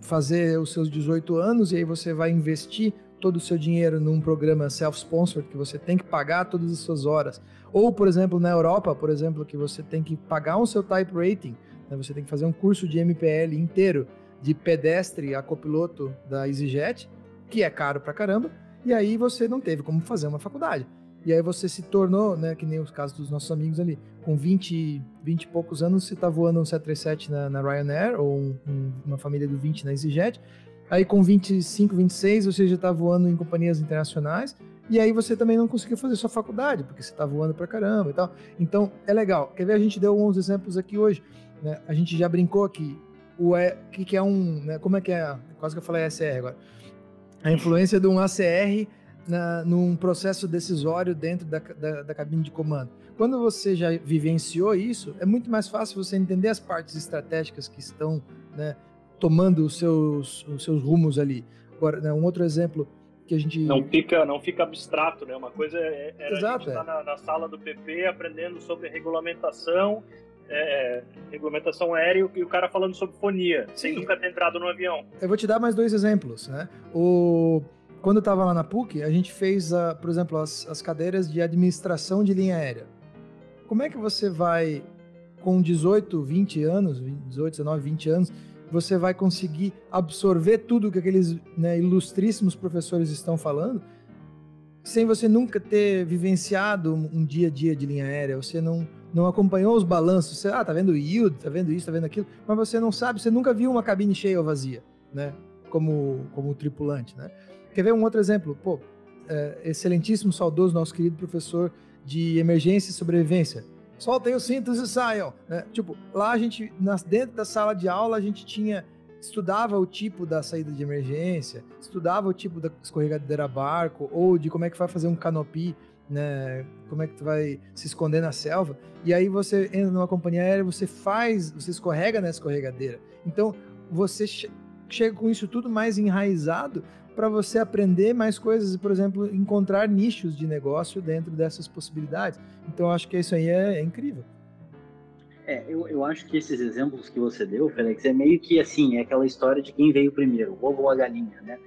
fazer os seus 18 anos e aí você vai investir todo o seu dinheiro num programa self-sponsored que você tem que pagar todas as suas horas. Ou, por exemplo, na Europa, por exemplo, que você tem que pagar o seu type rating, né? você tem que fazer um curso de MPL inteiro de pedestre a copiloto da EasyJet, que é caro pra caramba, e aí você não teve como fazer uma faculdade. E aí você se tornou, né, que nem os casos dos nossos amigos ali, com 20, 20 e poucos anos você tá voando um 737 na, na Ryanair, ou um, um, uma família do 20 na EasyJet, aí com 25, 26 você já tá voando em companhias internacionais, e aí você também não conseguiu fazer sua faculdade, porque você tá voando pra caramba e tal. Então, é legal. Quer ver? A gente deu alguns exemplos aqui hoje. Né? A gente já brincou aqui o que, que é um, né, como é que é, quase que eu falei ACR agora, a influência de um ACR na, num processo decisório dentro da, da, da, cabine de comando. Quando você já vivenciou isso, é muito mais fácil você entender as partes estratégicas que estão né, tomando os seus, os seus rumos ali. Agora, né, um outro exemplo que a gente não fica não fica abstrato, né? Uma coisa é, é Exato, a gente é. Tá na, na, sala do PP aprendendo sobre regulamentação é, regulamentação aérea e o cara falando sobre fonia, Sim. sem nunca ter entrado no avião. Eu vou te dar mais dois exemplos, né? O... Quando eu estava lá na PUC, a gente fez, a, por exemplo, as, as cadeiras de administração de linha aérea. Como é que você vai, com 18, 20 anos, 18, 19, 20 anos, você vai conseguir absorver tudo que aqueles né, ilustríssimos professores estão falando sem você nunca ter vivenciado um dia a dia de linha aérea, você não, não acompanhou os balanços, você, ah, tá vendo yield, tá vendo isso, tá vendo aquilo, mas você não sabe, você nunca viu uma cabine cheia ou vazia, né? Como, como tripulante, né? Quer ver um outro exemplo? Pô, é, excelentíssimo, saudoso, nosso querido professor de emergência e sobrevivência. Soltem os cintos e saiam. Né? Tipo, lá a gente, nas, dentro da sala de aula, a gente tinha estudava o tipo da saída de emergência, estudava o tipo da escorregadeira barco, ou de como é que vai fazer um canopi, né? Como é que tu vai se esconder na selva. E aí você entra numa companhia aérea, você faz, você escorrega na escorregadeira. Então, você chega com isso tudo mais enraizado para você aprender mais coisas e, por exemplo, encontrar nichos de negócio dentro dessas possibilidades. Então, acho que isso aí é, é incrível. É, eu, eu acho que esses exemplos que você deu, Felix, é meio que assim, é aquela história de quem veio primeiro, o ovo ou a galinha, né?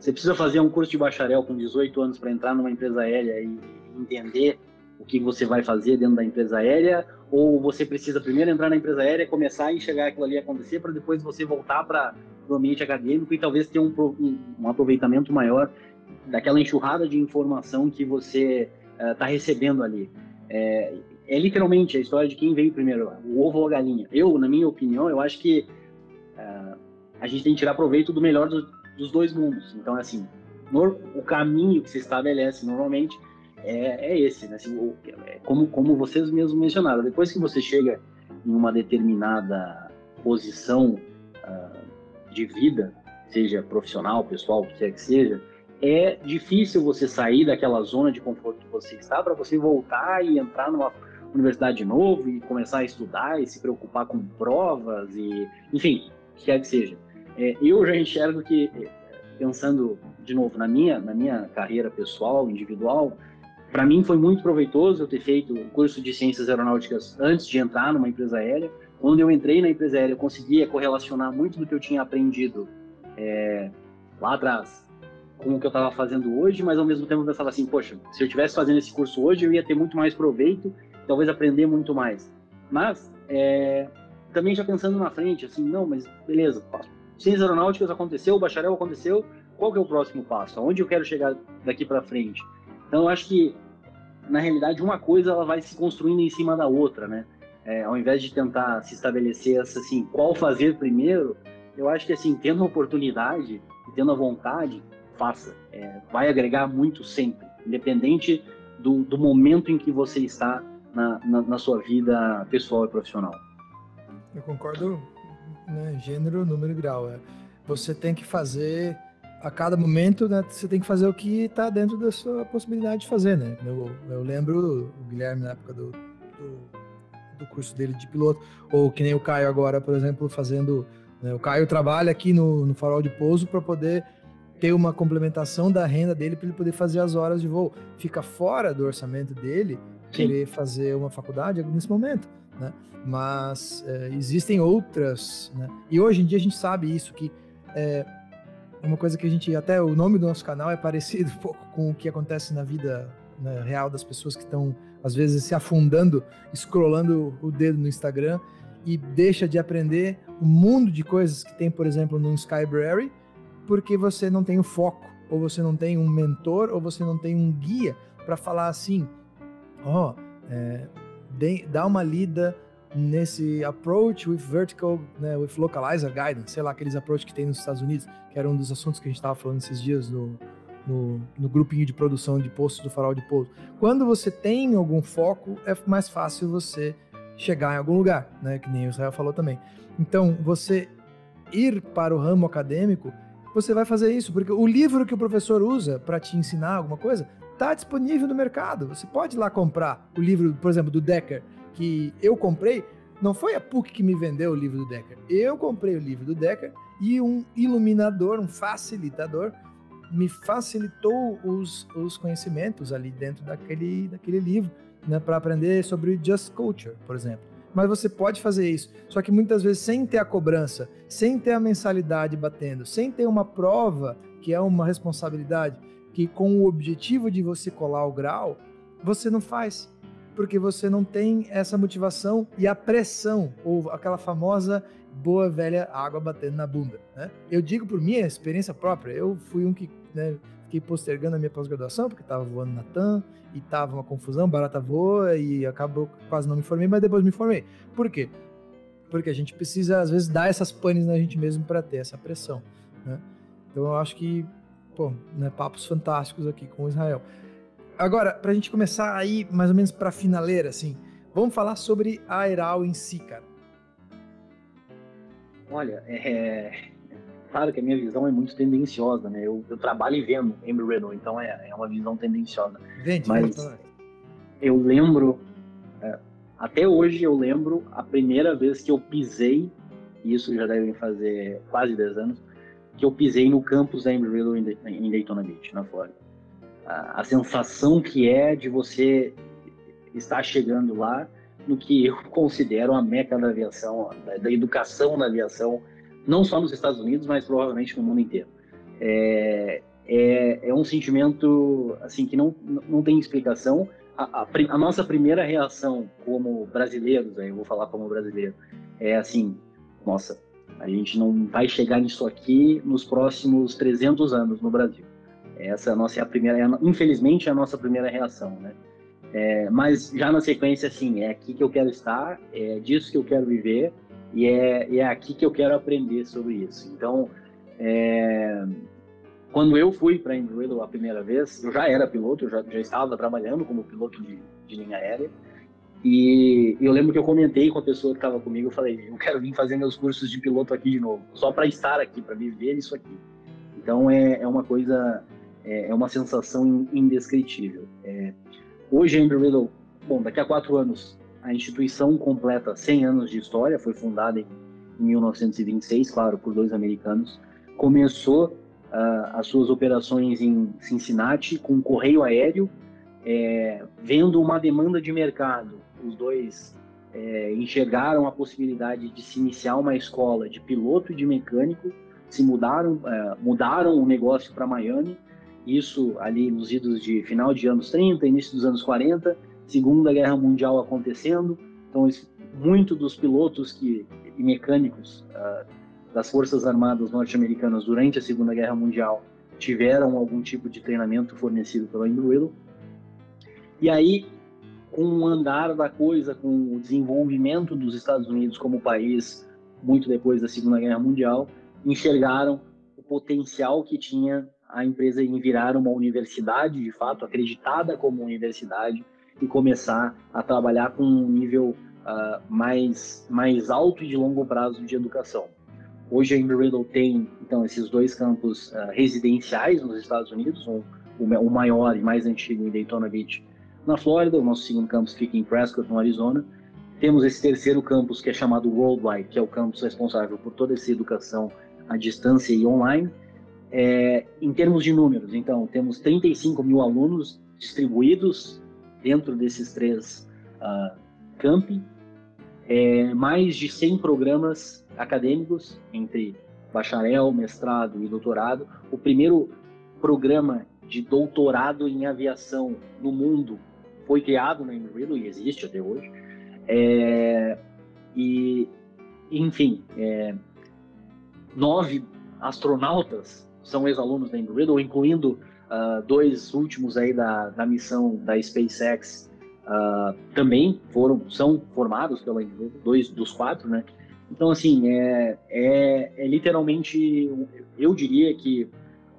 Você precisa fazer um curso de bacharel com 18 anos para entrar numa empresa aérea e entender o que você vai fazer dentro da empresa aérea, ou você precisa primeiro entrar na empresa aérea, começar a enxergar aquilo ali acontecer, para depois você voltar para o ambiente acadêmico e talvez ter um, um, aproveitamento maior daquela enxurrada de informação que você está uh, recebendo ali. É, é, literalmente a história de quem veio primeiro, o ovo ou a galinha. Eu, na minha opinião, eu acho que uh, a gente tem que tirar proveito do melhor do, dos dois mundos. Então, assim, no, o caminho que se estabelece normalmente é, é esse, né? Assim, é como, como vocês mesmos mencionaram, depois que você chega em uma determinada posição uh, de vida, seja profissional, pessoal, o que quer que seja, é difícil você sair daquela zona de conforto que você está para você voltar e entrar numa universidade de novo e começar a estudar e se preocupar com provas e, enfim, o que quer que seja. É, eu já enxergo que, pensando de novo na minha, na minha carreira pessoal, individual, para mim foi muito proveitoso eu ter feito o curso de ciências aeronáuticas antes de entrar numa empresa aérea. Quando eu entrei na empresa aérea, eu conseguia correlacionar muito do que eu tinha aprendido é, lá atrás com o que eu estava fazendo hoje, mas ao mesmo tempo eu pensava assim, poxa, se eu estivesse fazendo esse curso hoje, eu ia ter muito mais proveito, talvez aprender muito mais. Mas é, também já pensando na frente, assim, não, mas beleza, ciências aeronáuticas aconteceu, o bacharel aconteceu, qual que é o próximo passo? Aonde eu quero chegar daqui para frente? Então, eu acho que, na realidade, uma coisa ela vai se construindo em cima da outra, né? É, ao invés de tentar se estabelecer assim, qual fazer primeiro, eu acho que, assim, tendo a oportunidade e tendo a vontade, faça. É, vai agregar muito sempre, independente do, do momento em que você está na, na, na, sua vida pessoal e profissional. Eu concordo, né, gênero, número e grau. É, você tem que fazer a cada momento, né, você tem que fazer o que está dentro da sua possibilidade de fazer, né? Eu, eu lembro o Guilherme na época do, do, do, curso dele de piloto, ou que nem o Caio agora, por exemplo, fazendo. Né, o Caio trabalha aqui no, no farol de pouso para poder ter uma complementação da renda dele para ele poder fazer as horas de voo. Fica fora do orçamento dele Sim. querer fazer uma faculdade nesse momento, né? Mas é, existem outras, né? E hoje em dia a gente sabe isso que é, uma coisa que a gente, até o nome do nosso canal é parecido um pouco com o que acontece na vida né, real das pessoas que estão, às vezes, se afundando, scrollando o dedo no Instagram e deixa de aprender um mundo de coisas que tem, por exemplo, no Skybrary, porque você não tem o foco, ou você não tem um mentor, ou você não tem um guia para falar assim: ó, oh, é, dá uma lida nesse approach with vertical, né, with localizer guidance, sei lá, aqueles approach que tem nos Estados Unidos, que era um dos assuntos que a gente estava falando esses dias no, no, no, grupinho de produção de postos do farol de pouso. Quando você tem algum foco, é mais fácil você chegar em algum lugar, né, que nem o Israel falou também. Então, você ir para o ramo acadêmico, você vai fazer isso, porque o livro que o professor usa para te ensinar alguma coisa está disponível no mercado. Você pode ir lá comprar o livro, por exemplo, do Decker, que eu comprei, não foi a PUC que me vendeu o livro do Decker. Eu comprei o livro do Decker e um iluminador, um facilitador, me facilitou os, os conhecimentos ali dentro daquele, daquele livro, né, para aprender sobre Just Culture, por exemplo. Mas você pode fazer isso, só que muitas vezes sem ter a cobrança, sem ter a mensalidade batendo, sem ter uma prova, que é uma responsabilidade, que com o objetivo de você colar o grau, você não faz porque você não tem essa motivação e a pressão, ou aquela famosa boa velha água batendo na bunda. Né? Eu digo por minha experiência própria, eu fui um que né, fiquei postergando a minha pós-graduação, porque estava voando na TAM, e estava uma confusão, barata voa, e acabou quase não me formei, mas depois me formei. Por quê? Porque a gente precisa, às vezes, dar essas panes na gente mesmo para ter essa pressão. Né? Então eu acho que, pô, né, papos fantásticos aqui com o Israel. Agora, para a gente começar aí, mais ou menos para a finaleira, assim, vamos falar sobre a Aeral em si, cara. Olha, é, claro que a minha visão é muito tendenciosa, né? Eu, eu trabalho e vendo Embry Riddle, então é, é uma visão tendenciosa. Vende, Mas eu lembro, é, até hoje eu lembro a primeira vez que eu pisei, e isso já devem fazer quase 10 anos, que eu pisei no campus da Embry Riddle em Daytona Beach, na Flórida. A, sensação que é de você estar chegando lá no que eu considero a meca da aviação, da, da educação na aviação, não só nos Estados Unidos, mas provavelmente no mundo inteiro. É, é, é um sentimento assim que não, não tem explicação. A, a, a, nossa primeira reação como brasileiros, aí eu vou falar como brasileiro, é assim, nossa, a gente não vai chegar nisso aqui nos próximos 300 anos no Brasil. Essa é a nossa é a primeira, infelizmente, é a nossa primeira reação, né? É, mas já na sequência, assim, é aqui que eu quero estar, é disso que eu quero viver, e é, é aqui que eu quero aprender sobre isso. Então, é, quando eu fui para Embry-Riddle a primeira vez, eu já era piloto, eu já, já estava trabalhando como piloto de, de linha aérea. E eu lembro que eu comentei com a pessoa que estava comigo, eu falei, eu quero vir fazer meus cursos de piloto aqui de novo, só para estar aqui, para viver isso aqui. Então é, é uma coisa, é, é uma sensação indescritível. É, hoje a Embry-Riddle, bom, daqui a quatro anos a instituição completa 100 anos de história, foi fundada em 1926, claro, por dois americanos. Começou uh, as suas operações em Cincinnati com correio aéreo, é, vendo uma demanda de mercado. Os dois é, enxergaram a possibilidade de se iniciar uma escola de piloto e de mecânico, se mudaram, é, mudaram o negócio para Miami, isso ali nos idos de final de anos 30, início dos anos 40, Segunda Guerra Mundial acontecendo, então muito dos pilotos que, e mecânicos uh, das Forças Armadas norte-americanas durante a Segunda Guerra Mundial tiveram algum tipo de treinamento fornecido pela Embry-Riddle. E aí, com o andar da coisa, com o desenvolvimento dos Estados Unidos como país, muito depois da Segunda Guerra Mundial, enxergaram o potencial que tinha a empresa em virar uma universidade, de fato, acreditada como universidade, e começar a trabalhar com um nível uh, mais, mais alto e de longo prazo de educação. Hoje a Embry-Riddle tem então esses dois campos uh, residenciais nos Estados Unidos, um, o maior e mais antigo em Daytona Beach, na Flórida, o nosso segundo campus fica em Prescott, no Arizona. Temos esse terceiro campus que é chamado Worldwide, que é o campus responsável por toda essa educação à distância e online. É, em termos de números, então, temos 35 mil alunos distribuídos dentro desses três uh, campi, é, mais de 100 programas acadêmicos entre bacharel, mestrado e doutorado. O primeiro programa de doutorado em aviação no mundo foi criado na Embry-Riddle e existe até hoje. É, e, enfim, é, nove astronautas são ex-alunos da Embry-Riddle, incluindo uh, dois últimos aí da, da missão da SpaceX uh, também foram, são formados pela dois dos quatro, né? Então, assim, é, é, é literalmente, eu diria que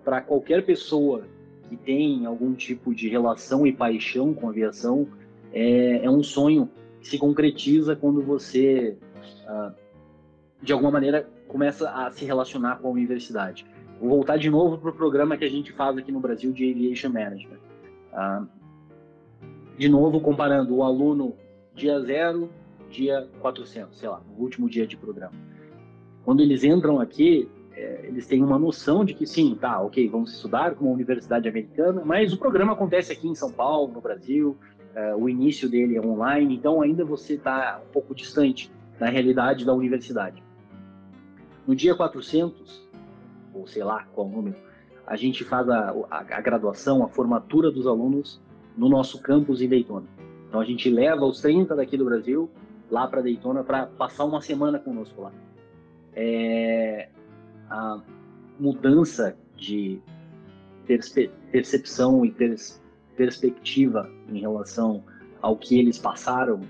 para qualquer pessoa que tem algum tipo de relação e paixão com a aviação, é, é um sonho que se concretiza quando você, uh, de alguma maneira, começa a se relacionar com a universidade. Vou voltar de novo para o programa que a gente faz aqui no Brasil de Aviation Management. Ah, de novo, comparando o aluno dia zero, dia 400, sei lá, no último dia de programa. Quando eles entram aqui, é, eles têm uma noção de que sim, tá, ok, vamos estudar com uma universidade americana, mas o programa acontece aqui em São Paulo, no Brasil, é, o início dele é online, então ainda você está um pouco distante da realidade da universidade. No dia 400, ou sei lá qual número, a gente faz a, a, a graduação, a formatura dos alunos no nosso campus em Daytona. Então a gente leva os 30 daqui do Brasil lá para Daytona para passar uma semana conosco lá. É, a mudança de percepção e pers perspectiva em relação ao que eles passaram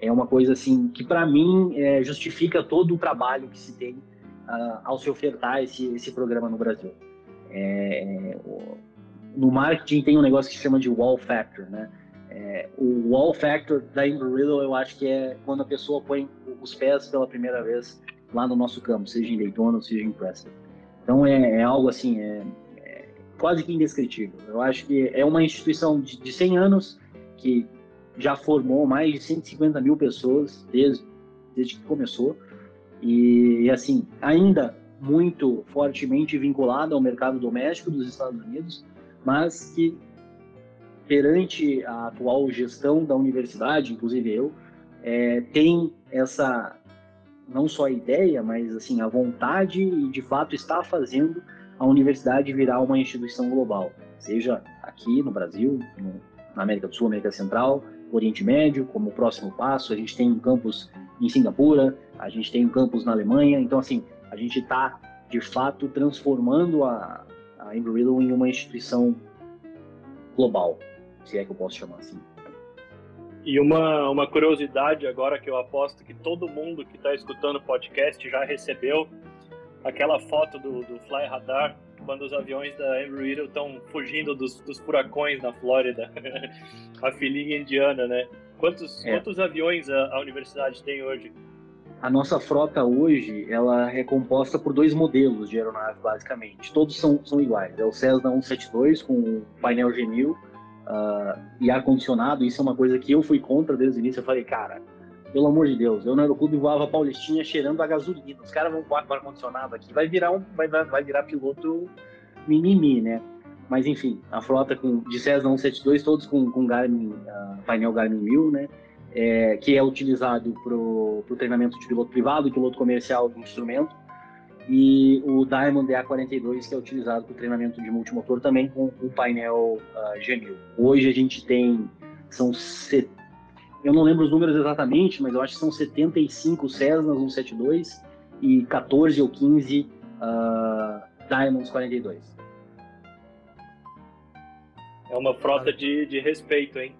é uma coisa assim que para mim é, justifica todo o trabalho que se tem uh, ao se ofertar esse, esse programa no Brasil. É, no marketing tem um negócio que se chama de wall factor, né? É, o wall factor da Embry-Riddle eu acho que é quando a pessoa põe os pés pela primeira vez lá no nosso campo, seja em Daytona, seja em Preston. Então é, é algo assim, é, é, quase que indescritível. Eu acho que é uma instituição de, de 100 anos que já formou mais de 150 mil pessoas desde, desde que começou e, assim ainda muito fortemente vinculada ao mercado doméstico dos Estados Unidos, mas que perante a atual gestão da universidade, inclusive eu, é, tem essa não só a ideia, mas assim a vontade e de fato está fazendo a universidade virar uma instituição global, seja aqui no Brasil, no, na América do Sul, América Central, Oriente Médio, como próximo passo. A gente tem um campus em Singapura, a gente tem um campus na Alemanha. Então, assim, a gente está de fato transformando a, a Embry-Riddle em uma instituição global, se é que eu posso chamar assim. E uma, uma curiosidade agora que eu aposto que todo mundo que está escutando o podcast já recebeu aquela foto do, do Fly Radar quando os aviões da Embry-Riddle estão fugindo dos, dos, furacões na Flórida, a filhinha indiana, né? Quantos, é. quantos aviões a, a, universidade tem hoje? A nossa frota hoje, ela é composta por dois modelos de aeronave, basicamente. Todos são, são iguais. É o Cessna 172 com painel G1000 uh, e ar-condicionado, isso é uma coisa que eu fui contra desde o início. Eu falei, cara, pelo amor de Deus, eu no aeroclube voava Paulistinha cheirando a gasolina. Os caras vão com ar-condicionado aqui, vai virar, um, vai, vai virar piloto mimimi, né? Mas enfim, a frota com, de Cessna 172, todos com, com Garmin, uh, painel Garmin 1000, né? É, que é utilizado para o treinamento de piloto privado piloto comercial do instrumento e o Diamond DA42, que é utilizado para o treinamento de multimotor também com o painel uh, G1000. Hoje a gente tem, são, set... eu não lembro os números exatamente, mas eu acho que são 75 Cessnas 172 e 14 ou 15 uh, ah, Diamonds 42. É uma frota de, de respeito, hein?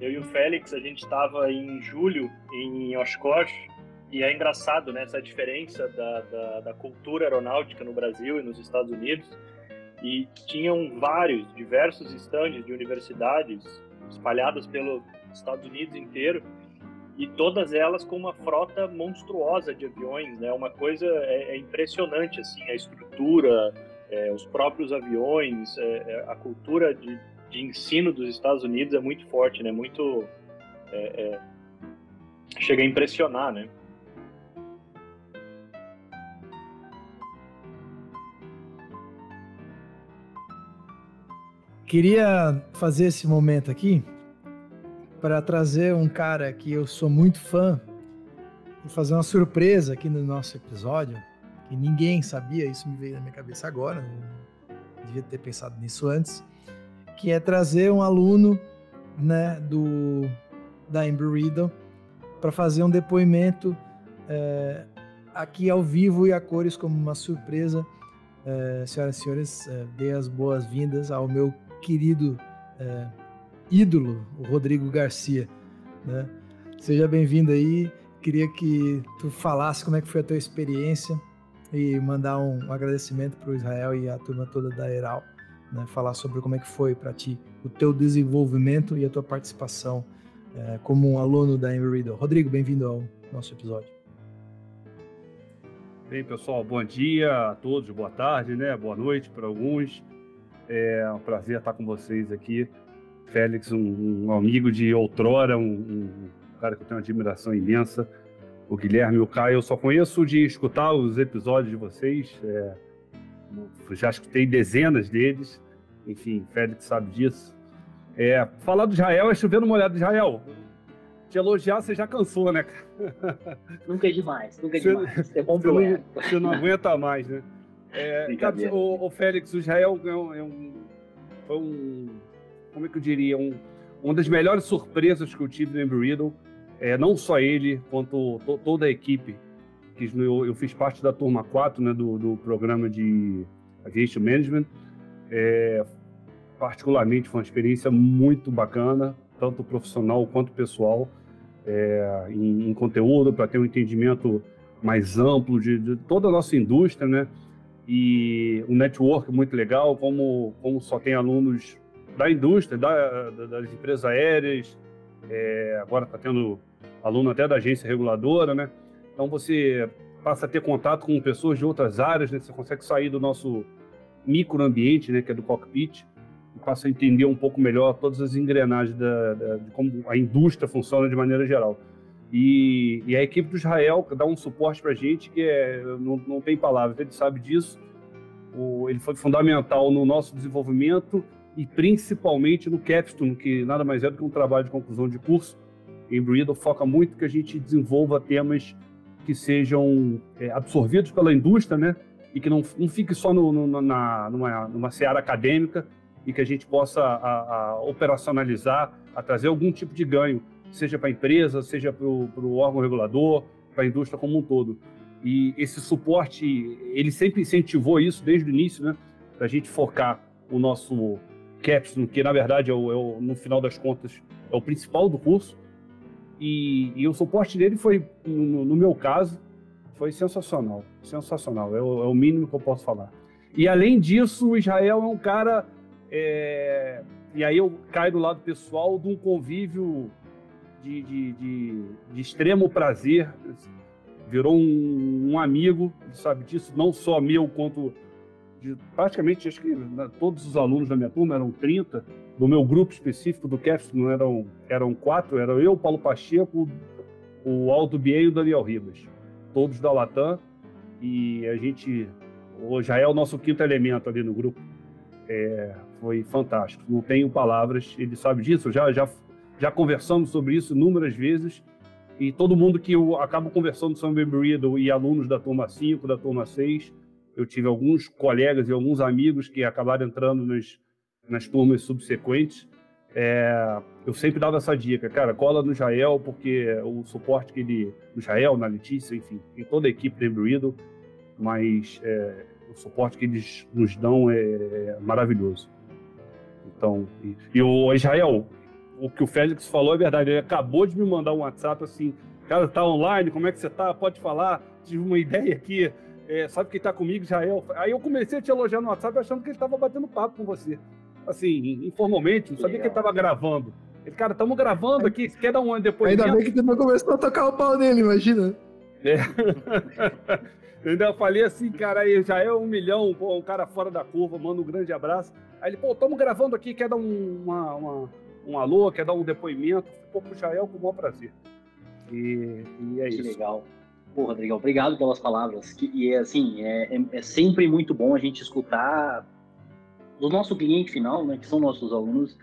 Eu e o Félix, a gente estava em julho em Oshkosh, e é engraçado né, essa diferença da, da, da, cultura aeronáutica no Brasil e nos Estados Unidos. E tinham vários, diversos estandes de universidades espalhadas pelos Estados Unidos inteiro e todas elas com uma frota monstruosa de aviões, né? Uma coisa é, é impressionante assim, a estrutura, é, os próprios aviões, é, é a cultura de, de, ensino dos Estados Unidos é muito forte, né? Muito é, é, chega a impressionar, né? Queria fazer esse momento aqui para trazer um cara que eu sou muito fã e fazer uma surpresa aqui no nosso episódio, que ninguém sabia, isso me veio na minha cabeça agora, não devia ter pensado nisso antes, que é trazer um aluno né, do, da Embry Riddle para fazer um depoimento é, aqui ao vivo e a cores como uma surpresa. É, senhoras e senhores, é, dê as boas-vindas ao meu querido é, ídolo, o Rodrigo Garcia. Né? Seja bem-vindo aí. Queria que tu falasse como é que foi a tua experiência e mandar um, agradecimento para o Israel e a turma toda da Eral, né? falar sobre como é que foi para ti o teu desenvolvimento e a tua participação é, como um aluno da Embry Riddle. Rodrigo, bem-vindo ao nosso episódio. Bem, pessoal, bom dia a todos, boa tarde, né? Boa noite para alguns. É um prazer estar com vocês aqui. Félix, um, um amigo de outrora, um, um, cara que eu tenho uma admiração imensa. O Guilherme e o Caio, eu só conheço de escutar os episódios de vocês. É, já escutei dezenas deles. Enfim, Félix sabe disso. É, falar do Israel é chover numa olhada de Israel. Te elogiar, você já cansou, né, Nunca é demais, nunca é demais. É bom você, não, você não aguenta mais, né? É, o, o, Félix, o Israel é um, é um, foi um, como é que eu diria, um, uma das melhores surpresas que eu tive no Embry Riddle, é, não só ele, quanto to, toda a equipe, que eu, eu, fiz parte da turma 4 né, do, do programa de Aviation Management, é, particularmente foi uma experiência muito bacana, tanto profissional quanto pessoal, é, em, em, conteúdo, para ter um entendimento mais amplo de, de, toda a nossa indústria, né? E um network muito legal, como, como só tem alunos da indústria, da, das empresas aéreas, é, agora está tendo aluno até da agência reguladora, né? Então você passa a ter contato com pessoas de outras áreas, né? Você consegue sair do nosso microambiente, né? Que é do cockpit, e passa a entender um pouco melhor todas as engrenagens da, da, de como a indústria funciona de maneira geral. E, e a equipe do Israel dá um suporte para a gente que é, não, não tem palavras, ele sabe disso. O, ele foi fundamental no nosso desenvolvimento e principalmente no Capstone, que nada mais é do que um trabalho de conclusão de curso. Em Breedle foca muito que a gente desenvolva temas que sejam é, absorvidos pela indústria, né? E que não, não fique só no, no, na, numa, numa seara acadêmica e que a gente possa a, a operacionalizar, a trazer algum tipo de ganho, seja para a empresa, seja para o órgão regulador, para a indústria como um todo. E esse suporte, ele sempre incentivou isso desde o início, né? Para a gente focar o nosso Capstone, que na verdade é o, é o, no final das contas é o principal do curso. E, e o suporte dele foi, no, no, meu caso, foi sensacional. Sensacional, é o, é o, mínimo que eu posso falar. E além disso, o Israel é um cara. É, e aí eu caio do lado pessoal de um convívio de, de, de, de extremo prazer. Virou um, um amigo, sabe disso, não só meu quanto de praticamente, acho que né, todos os alunos da minha turma eram 30, do meu grupo específico do não eram, eram quatro, era eu, Paulo Pacheco, o Aldo Bier e o Daniel Ribas, todos da Latam, e a gente, já é o nosso quinto elemento ali no grupo, é, foi fantástico, não tenho palavras, ele sabe disso, já, já, já conversamos sobre isso inúmeras vezes, e todo mundo que eu acabo conversando sobre Embreedle e alunos da turma 5, da turma 6, eu tive alguns colegas e alguns amigos que acabaram entrando nas, nas turmas subsequentes. É, eu sempre dava essa dica, cara, cola no Jael, porque o suporte que ele. No Jael, na Letícia, enfim, em toda a equipe do Embreedle, mas é, o suporte que eles nos dão é, é maravilhoso. Então, e, e, o Israel, o que o Félix falou é verdade, ele acabou de me mandar um WhatsApp assim, cara, tá online, como é que você tá? Pode falar, tive uma ideia aqui, é, sabe quem tá comigo, Israel? Aí eu comecei a te elogiar no WhatsApp achando que ele estava batendo papo com você. Assim, informalmente, não sabia Legal. que ele estava gravando. Ele, cara, estamos gravando aqui, você quer dar um depois? Ainda bem que você não começou a tocar o pau nele, imagina. É. eu ainda falei assim, cara, aí já é um milhão, pô, um cara fora da curva, manda um grande abraço. Aí ele, pô, estamos gravando aqui, quer dar um, uma, uma, um alô, quer dar um depoimento? Pô, pro Jael com o maior prazer. E, e é que isso. legal. Pô, Rodrigo, obrigado pelas palavras. Que, e é assim, é, é, é, sempre muito bom a gente escutar do nosso cliente final, né, que são nossos alunos,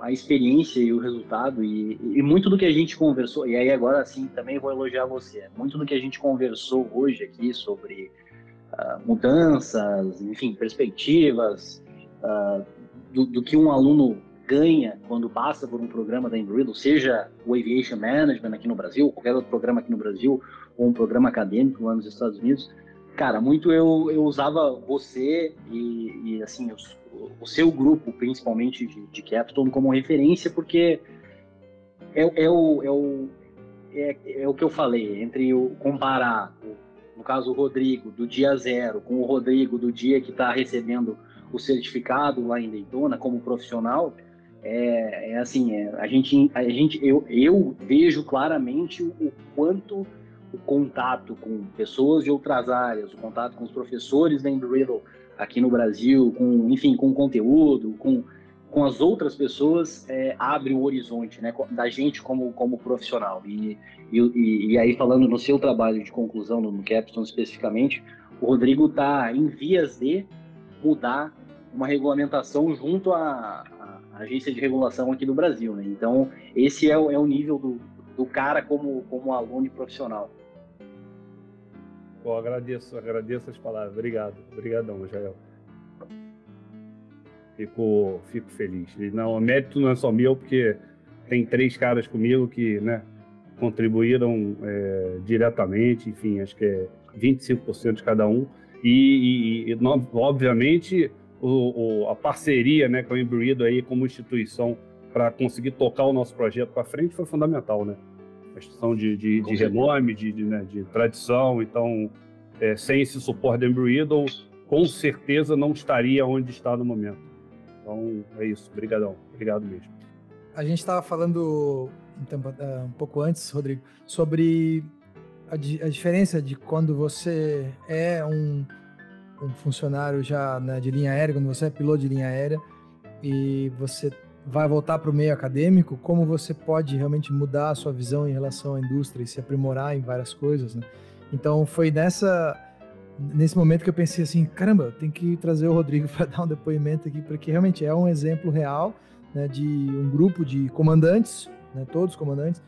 a experiência e o resultado e, e muito do que a gente conversou. E aí agora sim também vou elogiar você. Muito do que a gente conversou hoje aqui sobre uh, mudanças, enfim, perspectivas, uh, do, do que um aluno ganha quando passa por um programa da Embreedle, seja o Aviation Management aqui no Brasil, qualquer outro programa aqui no Brasil, ou um programa acadêmico lá nos Estados Unidos, cara, muito eu, eu usava você e, e assim, o, o, seu grupo, principalmente de, de Capstone, como referência, porque é, é, o, é, o, é, é o que eu falei, entre o comparar, no caso o Rodrigo, do dia zero, com o Rodrigo do dia que está recebendo o certificado lá em Daytona como profissional, é, é assim, é, a gente, a gente eu, eu vejo claramente o, quanto o contato com pessoas de outras áreas, o contato com os professores da Embry-Riddle aqui no Brasil, com, enfim, com conteúdo, com, com as outras pessoas, é, abre o horizonte, né, da gente como, como profissional. E, e, e aí, falando no seu trabalho de conclusão, no Capstone especificamente, o Rodrigo está em vias de mudar uma regulamentação junto à, agência de regulação aqui do Brasil, né? Então, esse é o, é o nível do, do cara como, como aluno e profissional. Pô, agradeço, agradeço as palavras. Obrigado, obrigadão, Jael. Fico, fico feliz. E não, o mérito não é só meu, porque tem três caras comigo que né, contribuíram é, diretamente, enfim, acho que é 25% de cada um. E, e, e obviamente, o, o, a parceria né, com a Embreedo aí como instituição para conseguir tocar o nosso projeto para frente foi fundamental, né? A questão de, de, de renome, de, de, né, de, tradição, então, é, sem esse suporte da Embreedo, com certeza não estaria onde está no momento. Então, é isso. Obrigadão. Obrigado mesmo. A gente estava falando um, é, um pouco antes, Rodrigo, sobre a, a diferença de quando você é um, um funcionário já né, de linha aérea, quando você é piloto de linha aérea e você vai voltar para o meio acadêmico, como você pode realmente mudar a sua visão em relação à indústria e se aprimorar em várias coisas, né? Então foi nessa nesse momento que eu pensei assim, caramba, tem que trazer o Rodrigo para dar um depoimento aqui, porque realmente é um exemplo real né, de um grupo de comandantes, né, todos comandantes,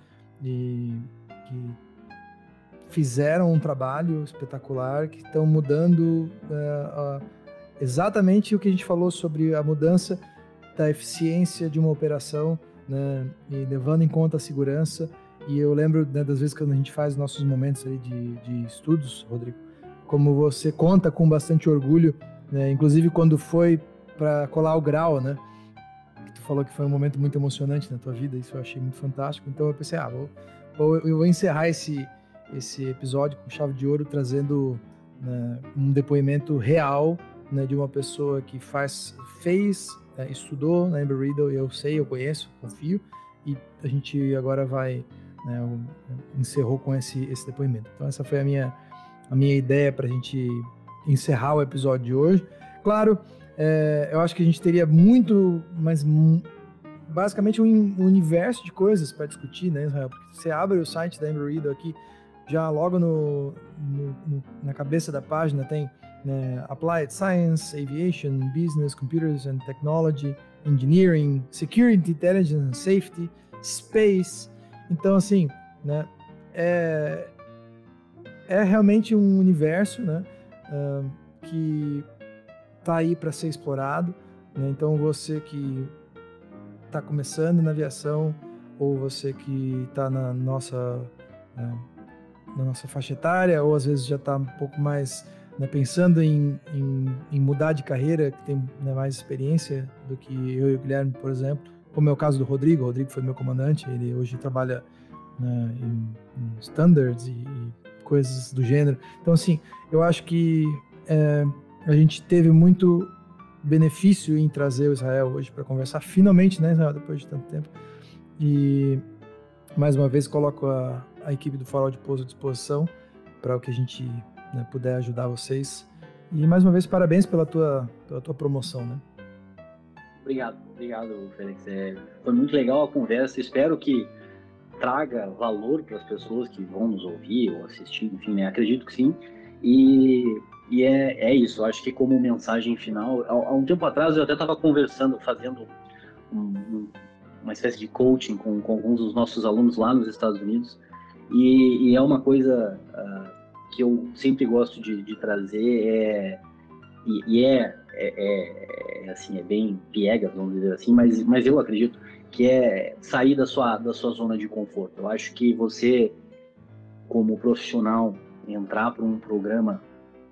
e, que fizeram um trabalho espetacular, que estão mudando uh, uh, exatamente o que a gente falou sobre a mudança da eficiência de uma operação, né, e levando em conta a segurança. E eu lembro né, das vezes que a gente faz nossos momentos de, de estudos, Rodrigo, como você conta com bastante orgulho, né, inclusive quando foi para colar o grau, né? Tu falou que foi um momento muito emocionante na tua vida, isso eu achei muito fantástico. Então eu pensei, ah, vou, vou eu vou encerrar esse esse episódio com chave de ouro trazendo né, um depoimento real né, de uma pessoa que faz fez é, estudou na Amber Riddle, eu sei, eu conheço, confio, e a gente agora vai, né, encerrou com esse, esse depoimento. Então essa foi a minha, a minha ideia para a gente encerrar o episódio de hoje. Claro, é, eu acho que a gente teria muito, mas basicamente um universo de coisas para discutir, né, Israel? Porque você abre o site da Amber Riddle aqui, já logo no, no, no, na cabeça da página tem né, Applied Science, Aviation, Business, Computers and Technology, Engineering, Security, Intelligence Safety, Space. Então, assim, né, é, é realmente um universo né, uh, que está aí para ser explorado. Né? Então, você que está começando na aviação ou você que está na nossa né, na nossa faixa etária ou às vezes já está um pouco mais né, pensando em, em, em, mudar de carreira, que tem né, mais experiência do que eu e o Guilherme, por exemplo, como é o caso do Rodrigo. O Rodrigo foi meu comandante, ele hoje trabalha né, em, em, standards e, e, coisas do gênero. Então, assim, eu acho que é, a gente teve muito benefício em trazer o Israel hoje para conversar, finalmente, né, Israel, depois de tanto tempo. E mais uma vez coloco a, a equipe do Farol de Pouso à disposição para o que a gente né, puder ajudar vocês. E mais uma vez, parabéns pela tua, pela tua promoção, né? Obrigado, obrigado, Félix. É, foi muito legal a conversa. Espero que traga valor para as pessoas que vão nos ouvir ou assistir, enfim, né? Acredito que sim. E, e é, é isso. Acho que como mensagem final, há, um tempo atrás eu até estava conversando, fazendo um, um, uma espécie de coaching com, com, alguns dos nossos alunos lá nos Estados Unidos. E, e é uma coisa uh, que eu sempre gosto de, de trazer é e, e é, é, é, assim é bem piegas vamos dizer assim mas mas eu acredito que é sair da sua da sua zona de conforto. Eu acho que você como profissional entrar para um programa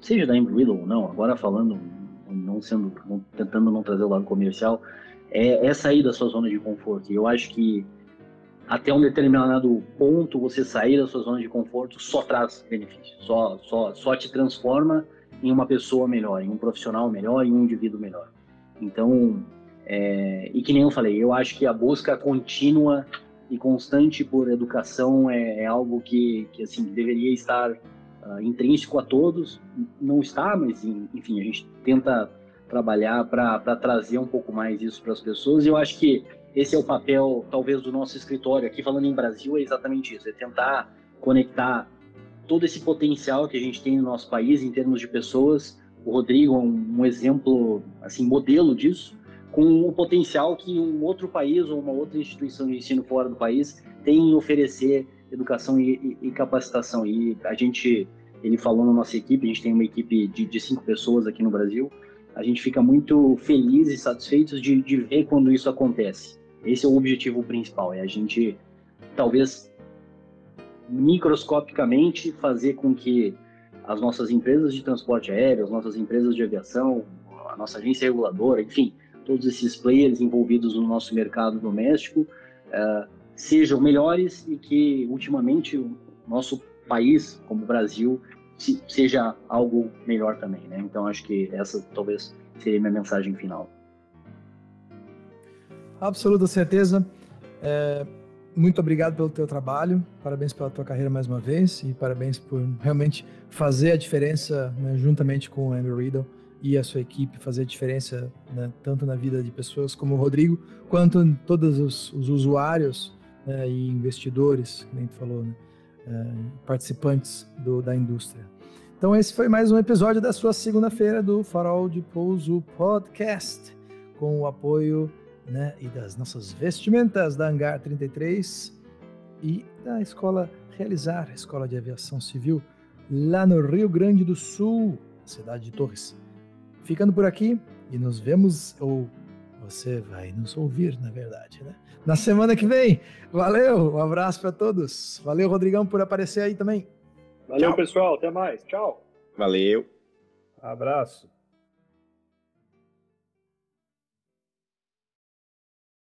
seja da Embreedle ou não agora falando não sendo tentando não trazer o lado comercial é, é sair da sua zona de conforto. E eu acho que até um determinado ponto você sair da sua zona de conforto só traz benefício, só, só, só te transforma em uma pessoa melhor, em um profissional melhor, em um indivíduo melhor. Então, é, e que nem eu falei, eu acho que a busca contínua e constante por educação é, é algo que, que assim deveria estar uh, intrínseco a todos. Não está, mas enfim, a gente tenta trabalhar para trazer um pouco mais isso para as pessoas. E eu acho que esse é o papel, talvez, do nosso escritório. Aqui, falando em Brasil, é exatamente isso: é tentar conectar todo esse potencial que a gente tem no nosso país em termos de pessoas. O Rodrigo é um, um exemplo, assim, modelo disso, com o potencial que um outro país ou uma outra instituição de ensino fora do país tem em oferecer educação e, e, e capacitação. E a gente, ele falou na nossa equipe, a gente tem uma equipe de, de cinco pessoas aqui no Brasil a gente fica muito feliz e satisfeitos de, de ver quando isso acontece. Esse é o objetivo principal, é a gente talvez microscopicamente fazer com que as nossas empresas de transporte aéreo, as nossas empresas de aviação, a nossa agência reguladora, enfim, todos esses players envolvidos no nosso mercado doméstico uh, sejam melhores e que ultimamente o nosso país, como o Brasil, se, seja algo melhor também, né? Então acho que essa talvez seria minha mensagem final. Absoluta certeza. É, muito obrigado pelo teu trabalho, parabéns pela tua carreira mais uma vez e parabéns por realmente fazer a diferença né, juntamente com o Andrew Riddle e a sua equipe, fazer a diferença né, tanto na vida de pessoas como o Rodrigo, quanto em todos os, os usuários né, e investidores, nem tu falou, né? É, participantes do, da indústria. Então esse foi mais um episódio da sua segunda-feira do Farol de Pouso Podcast, com o apoio né, e das nossas vestimentas da Hangar 33 e da Escola Realizar, a Escola de Aviação Civil, lá no Rio Grande do Sul, cidade de Torres. Ficando por aqui e nos vemos, ou você vai nos ouvir, na verdade, né? na semana que vem. Valeu, um abraço para todos. Valeu, Rodrigão, por aparecer aí também. Valeu, Tchau. pessoal. Até mais. Tchau. Valeu. Abraço.